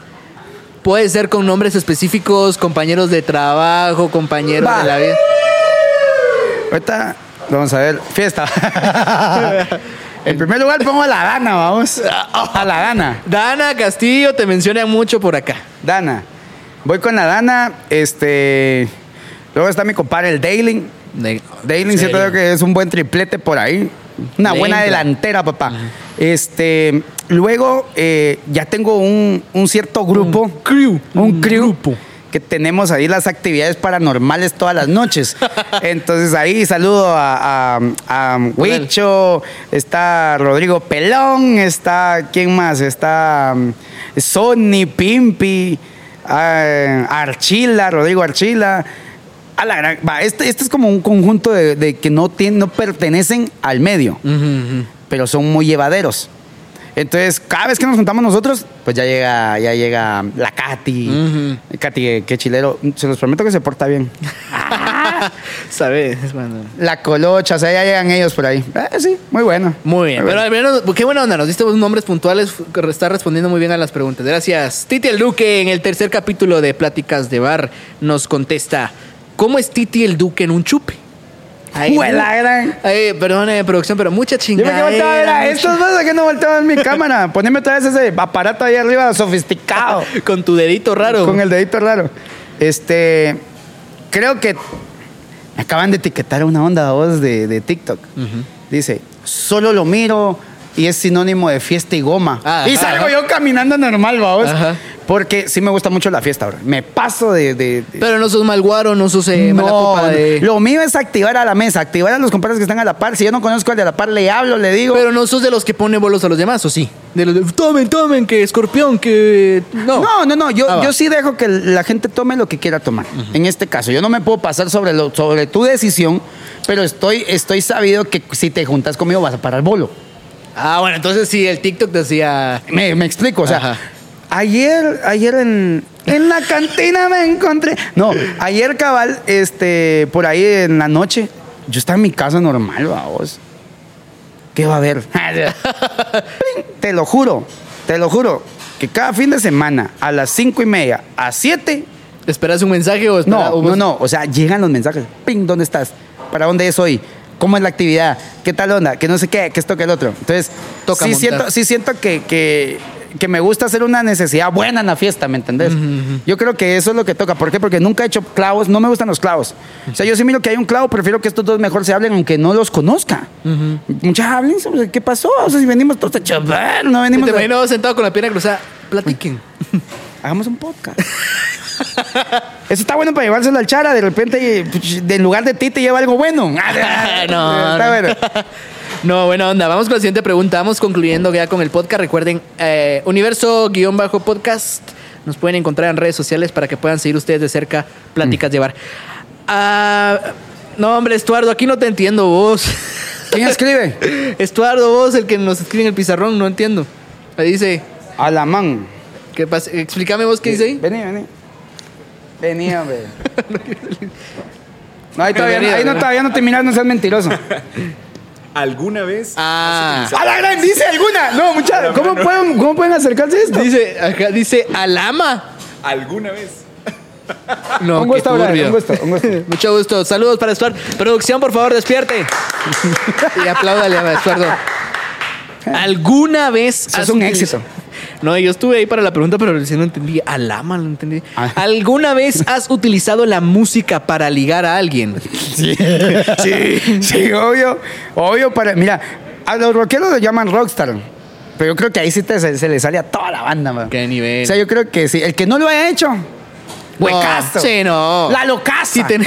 Puede ser con nombres específicos, compañeros de trabajo, compañeros Va. de la vida. Ahorita vamos a ver, fiesta. en primer lugar pongo a la Dana, vamos. A la Dana. Dana Castillo te mencionan mucho por acá. Dana. Voy con la Dana, este... Luego está mi compadre, el Dailing. Dailing siento yo que es un buen triplete por ahí. Una buena delantera, papá. Este, luego eh, ya tengo un, un cierto grupo. Un crew. Un Un crew. grupo. Que tenemos ahí las actividades paranormales todas las noches. Entonces ahí saludo a, a, a Huicho, está Rodrigo Pelón, está, ¿quién más? Está um, Sonny, Pimpi, ah, Archila, Rodrigo Archila. A la gran- va, este, este es como un conjunto de, de que no, tienen, no pertenecen al medio, pero son muy llevaderos. Entonces, cada vez que nos juntamos nosotros, pues ya llega, ya llega la Katy. Katy, qué chilero. Se los prometo que se porta bien. ¿Sabes? Bueno. La colocha, o sea, ya llegan ellos por ahí. Eh, sí, muy bueno. Muy bien, Muy pero bueno. al menos, qué buena onda, nos diste unos nombres puntuales, que está respondiendo muy bien a las preguntas. Gracias. Titi el Duque en el tercer capítulo de Pláticas de Bar nos contesta, ¿cómo es Titi el Duque en un chupe? Ay, Huela gran. Ay, perdone, producción, pero mucha Yo me chingada. quedo volteado a ver a estos vas que no ver mi cámara. Poneme otra vez ese aparato ahí arriba sofisticado. Con tu dedito raro. Con el dedito raro. Este. Creo que. Me acaban de etiquetar una onda de, de TikTok. Dice: Solo lo miro y es sinónimo de fiesta y goma. Ah, y salgo yo caminando normal, vamos. Ajá. Porque sí me gusta mucho la fiesta ahora. Me paso de. de- de- Pero no sos mal guaro, no sos eh, mala copa de... lo mío es activar a la mesa, activar a los compadres que están a la par. Si yo no conozco al de la par, le hablo, le digo. Pero no sos de los que pone bolos a los demás, ¿o sí? De los de, tomen, tomen, que escorpión, que... No. No, no, no. Yo, Ah, yo sí dejo que la gente tome lo que quiera tomar. En este caso, yo no me puedo pasar sobre, lo, sobre tu decisión, pero estoy, estoy sabido que si te juntas conmigo vas a parar bolo. Ah, bueno, entonces sí, el TikTok decía... Me, me explico, o sea, Ajá. ayer, ayer en, en la cantina me encontré. No, ayer cabal, este, por ahí en la noche, yo estaba en mi casa normal, vamos. ¿Qué va a haber? te lo juro, te lo juro, que cada fin de semana a las cinco y media, a siete, ¿Esperas un mensaje o esperas... no, no, no. O sea, llegan los mensajes. Ping, ¿dónde estás? ¿Para dónde es hoy? ¿Cómo es la actividad? ¿Qué tal onda? Que no sé qué, que esto, que el otro. Entonces, Toca sí montar. siento, sí siento que, que, que me gusta hacer una necesidad buena en la fiesta, ¿me entendés? Yo creo que eso es lo que toca. ¿Por qué? Porque nunca he hecho clavos, no me gustan los clavos. O sea, yo sí miro que hay un clavo, prefiero que estos dos mejor se hablen aunque no los conozca. Muchas hablen sobre qué pasó. O sea, si venimos todos a chavar, no Te venimos a... imagino sentado con la pierna cruzada. Platiquen. Hagamos un podcast. Eso está bueno para llevárselo al chara. De repente, puch, en lugar de ti, te lleva algo bueno. no, Está no. bueno. No, buena onda. Vamos con la siguiente pregunta. Vamos concluyendo ya con el podcast. Recuerden, eh, universo-podcast. Nos pueden encontrar en redes sociales para que puedan seguir ustedes de cerca Pláticas Mm. de Bar. Ah, no, hombre, Estuardo, aquí no te entiendo vos. ¿Quién escribe? Estuardo, vos, el que nos escribe en el pizarrón, no entiendo. Ahí dice, Alamán. ¿qué pasa? Explícame vos qué dice ahí. Vení, vení. Vení, hombre. No, ahí todavía, Bienvenido, ahí no, ¿no? todavía no te miras, no seas mentiroso. ¿Alguna vez? Ah, ¡A la gran! Dice alguna. No, muchachos. ¿Cómo pueden, ¿Cómo pueden acercarse a esto? dice, acá dice Alama. ¿Alguna vez? No, Un gusto, turbio. un gusto, un gusto. Mucho gusto. Saludos para Stuart. Producción, por favor, despierte. y apláudale a Estuardo. ¿Alguna vez Eso es un éxito. No, yo estuve ahí para la pregunta, pero recién no entendí. Alama, no entendí. Ah. ¿Alguna vez has utilizado la música para ligar a alguien? Sí, sí, sí, obvio. Obvio para. Mira, a los rockeros lo llaman rockstar. Pero yo creo que ahí sí te- se, se le sale a toda la banda, man. ¿Qué nivel? O sea, yo creo que sí. El que no lo haya hecho, huecazo. sí, no. La locaza. Sí, ten-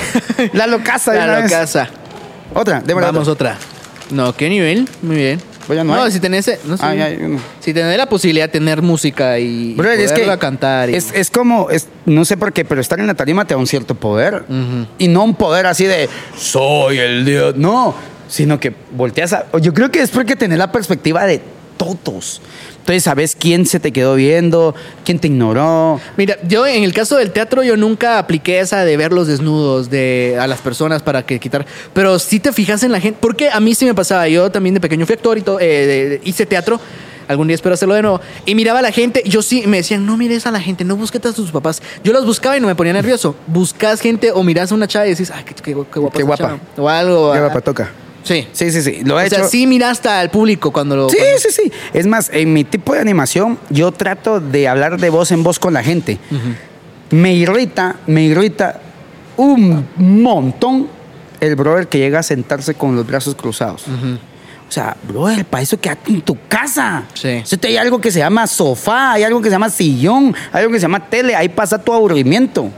La locaza. de La vez. casa. Otra, démosle Vamos otra. otra. No, ¿qué nivel? Muy bien. Pues ya no no, hay. si tenés, no sé. Ah, ya hay uno. si tenés la posibilidad de tener música y, Brother, es que cantar. y- es, es como, es, no sé por qué, pero estar en la tarima te da un cierto poder. Y no un poder así de, soy el dios. No, sino que volteas a... Yo creo que es porque tenés la perspectiva de todos. Entonces sabes quién se te quedó viendo, quién te ignoró. Mira, yo en el caso del teatro yo nunca apliqué esa de ver los desnudos de a las personas para que quitar, pero si te fijas en la gente, porque a mí sí me pasaba, yo también de pequeño fui actor y todo, eh, de- de- hice teatro, algún día espero hacerlo de nuevo, y miraba a la gente, yo sí me decían, no mires a la gente, no busques a tus papás, yo los buscaba y no me ponía nervioso, buscas gente o miras a una chava y decís, ay, qué, qué- qué guapa, Qué guapa. chava", o algo, Qué guapa toca. Sí, Sí, sí, sí. Lo he o hecho. sea, sí miraste al público cuando lo... Sí, cuando- sí, sí. Es más, en mi tipo de animación, yo trato de hablar de voz en voz con la gente. Me irrita, me irrita un montón el brother que llega a sentarse con los brazos cruzados. O sea, brother, para eso quédate en tu casa. Sí. O sea, hay algo que se llama sofá, hay algo que se llama sillón, hay algo que se llama tele, ahí pasa tu aburrimiento.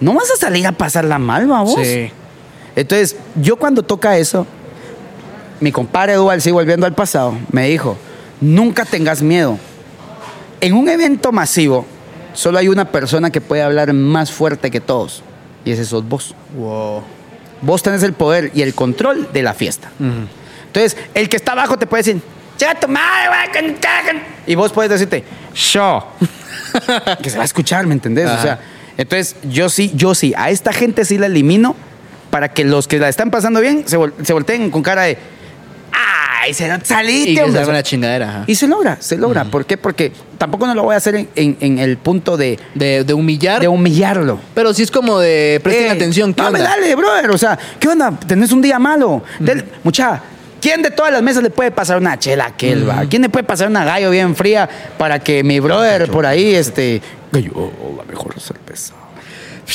No vas a salir a pasarla mal, vos. Sí. Entonces, yo cuando toca eso, mi compadre Dual, sí, volviendo al pasado, me dijo, nunca tengas miedo. En un evento masivo, solo hay una persona que puede hablar más fuerte que todos, y ese sos vos. Wow. Vos tenés el poder y el control de la fiesta. Entonces, el que está abajo te puede decir, ¡Chica tu madre, cagan". Y vos puedes decirte, ¡Yo! que se va a escuchar, ¿me entendés? O sea, entonces yo sí, yo sí, a esta gente sí la elimino para que los que la están pasando bien se, vol- se volteen con cara de. ¡Ay, se salite, Y que hombre". salga una chingadera. ajá. Y se logra, se logra. ¿Por qué? Porque tampoco no lo voy a hacer en, en- en el punto de, De, de humillar. de humillarlo. pero sí es como de presten Eh, atención. ¿qué dame, onda? dale, brother. O sea, ¿qué onda? ¿Tenés un día malo? Del- mucha, ¿quién de todas las mesas le puede pasar una chela a aquel, va? ¿Quién le puede pasar una gallo bien fría para que mi brother por ahí, este... Gallo, la mejor cerveza.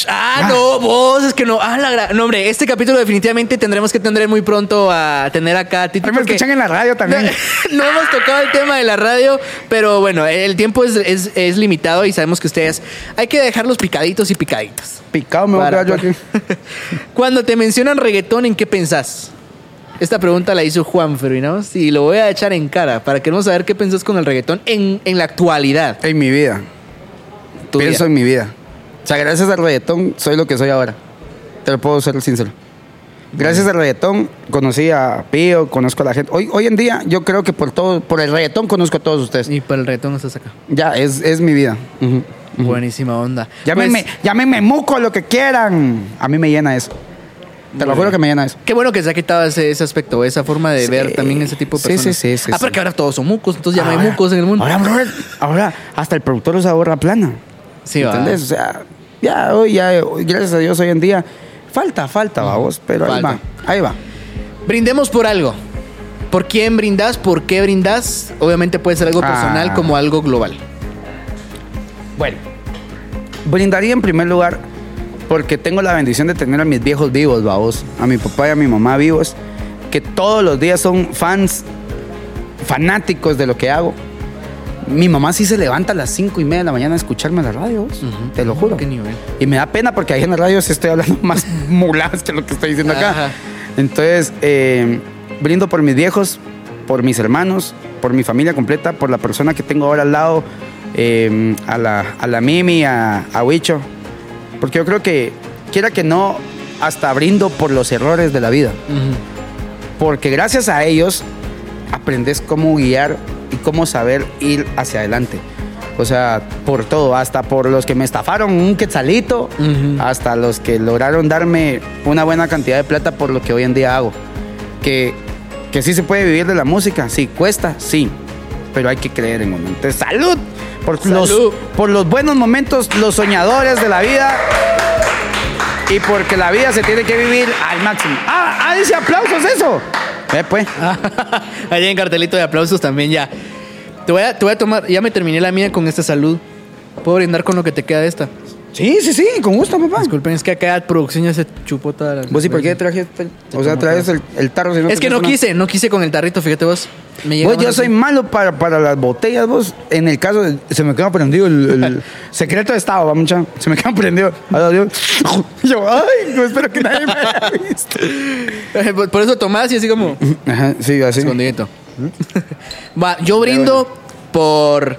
Ah, no, vos, es que no. Ah, la gra- No, hombre, este capítulo definitivamente tendremos que tener muy pronto a tener acá a me porque- escuchan en la radio también. No, no hemos tocado el tema de la radio, pero bueno, el tiempo es, es- es limitado y sabemos que ustedes hay que dejarlos picaditos y picaditos. Picado me voy a yo aquí. Cuando te mencionan reggaetón, ¿en qué pensás? Esta pregunta la hizo Juan Ferinaos y lo voy a echar en cara para que no saber qué pensás con el reggaetón en, en la actualidad. En mi vida. Tu Pienso vida. en mi vida. O sea, gracias al reggaetón soy lo que soy ahora. Te lo puedo ser sincero. Gracias al reggaetón conocí a Pío, conozco a la gente. Hoy, hoy en día yo creo que por todo, por el reggaetón conozco a todos ustedes. Y para el reggaetón estás acá. Ya, es, es mi vida. Buenísima onda. Llámenme, Pues, llámenme muco, lo que quieran. A mí me llena eso. Te lo juro que me llena eso. Qué bueno que se ha quitado ese, ese aspecto, esa forma de Sí. ver también ese tipo de personas. sí, sí, sí, ah, sí. porque ahora todos son mucos, entonces ya no hay Ahora- mucos en el mundo. Ahora, brother, ahora hasta el productor usa gorra plana. Sí, va. ¿Entendés? O sea, ya hoy, ya, gracias a Dios, hoy en día, falta, falta, vamos, pero ahí va, ahí va. Brindemos por algo. ¿Por quién brindas? ¿Por qué brindas? Obviamente puede ser algo personal Ah. como algo global. Bueno, brindaría en primer lugar porque tengo la bendición de tener a mis viejos vivos, vamos, a mi papá y a mi mamá vivos, que todos los días son fans, fanáticos de lo que hago. Mi mamá sí se levanta a las cinco y media de la mañana a escucharme en la radio, vos, te lo juro. Qué nivel. Y me da pena porque ahí en la radio sí estoy hablando más muladas que lo que estoy diciendo acá. Ajá. Entonces, eh, brindo por mis viejos, por mis hermanos, por mi familia completa, por la persona que tengo ahora al lado, eh, a, la, a la Mimi, a, a Huicho. Porque yo creo que, quiera que no, hasta brindo por los errores de la vida. Porque gracias a ellos aprendes cómo guiar y cómo saber ir hacia adelante. O sea, por todo, hasta por los que me estafaron un quetzalito, Ujú. hasta los que lograron darme una buena cantidad de plata por lo que hoy en día hago. Que, que sí se puede vivir de la música, sí, cuesta, sí, pero hay que creer en uno. Entonces, salud por, Los, Salud. por los buenos momentos, los soñadores de la vida. Y porque la vida se tiene que vivir al máximo. Ah, ah dice aplausos eso. Eh, pues. Allá en cartelito de aplausos también ya. Te voy, a, te voy a tomar, ya me terminé la mía con esta salud. ¿Puedo brindar con lo que te queda de esta? Sí, sí, sí, con gusto, papá. Disculpen, es que acá producción ya se chupó toda la... ¿Vos y por qué trajiste? O sea, traes el, el tarro. si Es que no una- quise, no quise con el tarrito, fíjate vos. Me Vos, yo soy malo para, para las botellas, vos. En el caso, de- se me queda prendido el, el secreto de estado, va mucha. Se me queda prendido. Ay, Dios. Yo, ay, no espero que nadie me haya visto. Por- Por eso tomás y así como... Ajá, sí, así. Escondidito. Va, yo brindo por,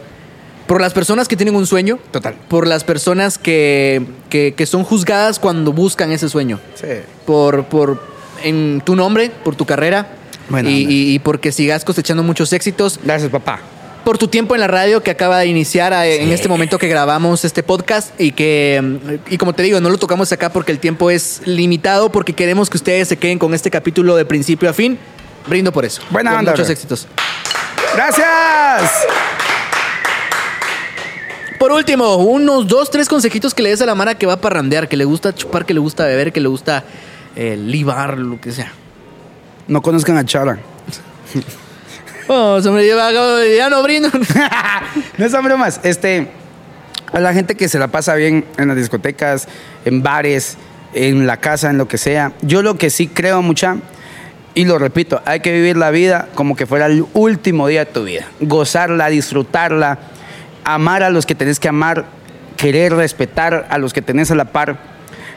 por las personas que tienen un sueño. Total. Por las personas que, que, que son juzgadas cuando buscan ese sueño. Sí. Por, por en tu nombre, por tu carrera. Buena y, y- y porque sigas cosechando muchos éxitos. Gracias, papá. Por tu tiempo en la radio que acaba de iniciar eh, en este momento que grabamos este podcast y que, y como te digo, no lo tocamos acá porque el tiempo es limitado, porque queremos que ustedes se queden con este capítulo de principio a fin. Brindo por eso. Buena onda, Muchos bro. éxitos. Gracias. Por último, unos dos, tres consejitos que le des a la Mara que va a parrandear, que le gusta chupar, que le gusta beber, que le gusta eh, libar, lo que sea. No conozcan a Chara. Oh, hombre, ya, ya no brindo. no son bromas. Este, a la gente que se la pasa bien en las discotecas, en bares, en la casa, en lo que sea. Yo lo que sí creo mucha, y lo repito, hay que vivir la vida como que fuera el último día de tu vida. Gozarla, disfrutarla, amar a los que tenés que amar, querer respetar a los que tenés a la par.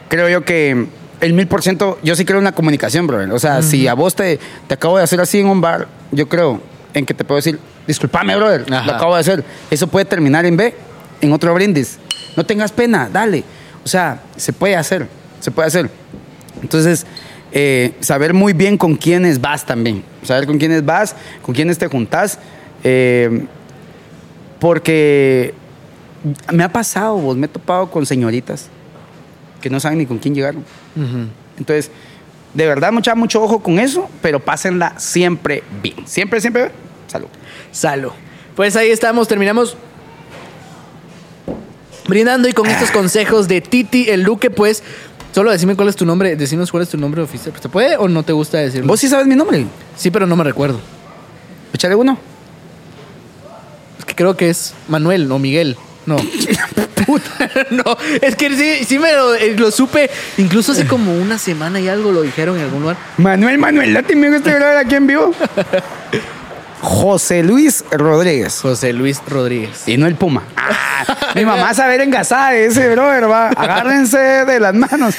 Creo yo que el mil por ciento, yo sí creo en la comunicación, brother. O sea, si a vos te, te acabo de hacer así en un bar, yo creo en que te puedo decir, discúlpame, brother, Ajá. lo acabo de hacer. Eso puede terminar en B, en otro brindis. No tengas pena, dale. O sea, se puede hacer, se puede hacer. Entonces, eh, saber muy bien con quiénes vas también. Saber con quiénes vas, con quiénes te juntás. eh, porque me ha pasado, vos, me he topado con señoritas que no saben ni con quién llegaron. Entonces, de verdad, mucha, mucho ojo con eso, pero pásenla siempre bien. Siempre, siempre. Salud. Salud. Pues ahí estamos, terminamos brindando y con estos consejos de Titi el Duque, pues solo decime cuál es tu nombre, decinos cuál es tu nombre oficial. ¿Se puede o no te gusta decirlo? ¿Vos sí sabes mi nombre? Sí, pero no me recuerdo. Échale uno. Que creo que es Manuel o Miguel. No. Puta, no. Es que sí, sí me lo, eh, lo supe. Incluso hace como una semana y algo lo dijeron en algún lugar. Manuel Manuel, date me gusta grabar aquí en vivo. José Luis Rodríguez. José Luis Rodríguez. Y no el Puma. Ah, mi mamá sabe engasada de ese brother, va. Agárrense de las manos.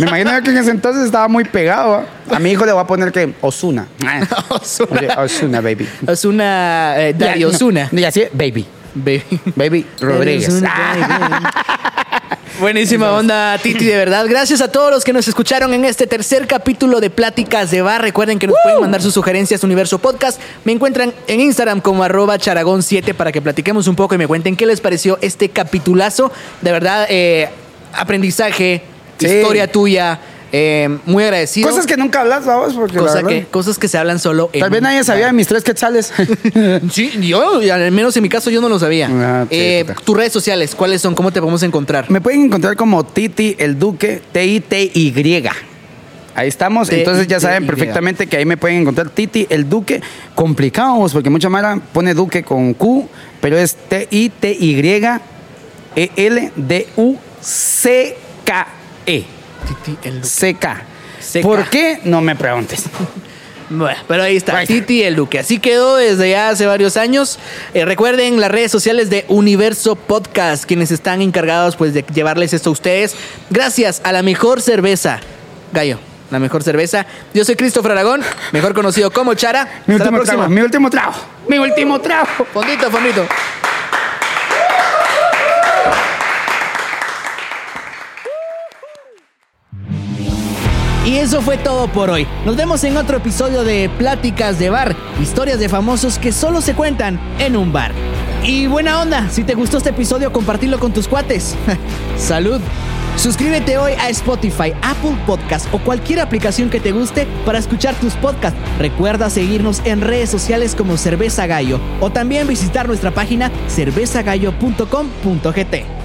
Me imagino que en ese entonces estaba muy pegado. ¿va? A mi hijo le voy a poner que Osuna. Ozuna. Osuna, baby. Osuna, eh, Daddy Ya, no, Osuna. Y así, baby. Baby. Baby Rodríguez. Ah. Buenísima onda, Titi, de verdad. Gracias a todos los que nos escucharon en este tercer capítulo de Pláticas de Bar. Recuerden que nos pueden mandar sus sugerencias a Universo Podcast. Me encuentran en Instagram como arroba charagón7 para que platiquemos un poco y me cuenten qué les pareció este capitulazo. De verdad, eh, aprendizaje, Sí. historia tuya. eh, muy agradecido. Cosas que nunca hablas, vamos, porque Cosa que, cosas que se hablan solo en Tal vez nadie sabía de mis tres quetzales. Sí, yo, al menos en mi caso, yo no lo sabía. Ah, Eh, tus redes sociales, ¿cuáles son? ¿Cómo te podemos encontrar? Me pueden encontrar como Titi el Duque, T-I-T-Y. Ahí estamos, entonces ya saben perfectamente que ahí me pueden encontrar Titi el Duque. Complicados, porque mucha mara pone Duque con Q, pero es E. Titi, el Duque. C-K. C-K. ¿Por qué? No me preguntes. Bueno, pero ahí está. Titi el Duque. Así quedó desde ya hace varios años. Eh, recuerden las redes sociales de Universo Podcast, quienes están encargados pues de llevarles esto a ustedes. Gracias a la mejor cerveza, Gallo. La mejor cerveza. Yo soy Christopher Aragón, mejor conocido como Chara. Mi Hasta la último próxima. trago, mi último trago, mi último trago. Fondito, fondito. Y eso fue todo por hoy. Nos vemos en otro episodio de Pláticas de Bar, historias de famosos que solo se cuentan en un bar. Y buena onda, si te gustó este episodio, compartirlo con tus cuates. Salud. Suscríbete hoy a Spotify, Apple Podcast o cualquier aplicación que te guste para escuchar tus podcasts. Recuerda seguirnos en redes sociales como Cerveza Gallo o también visitar nuestra página cervezagallo.com.gt.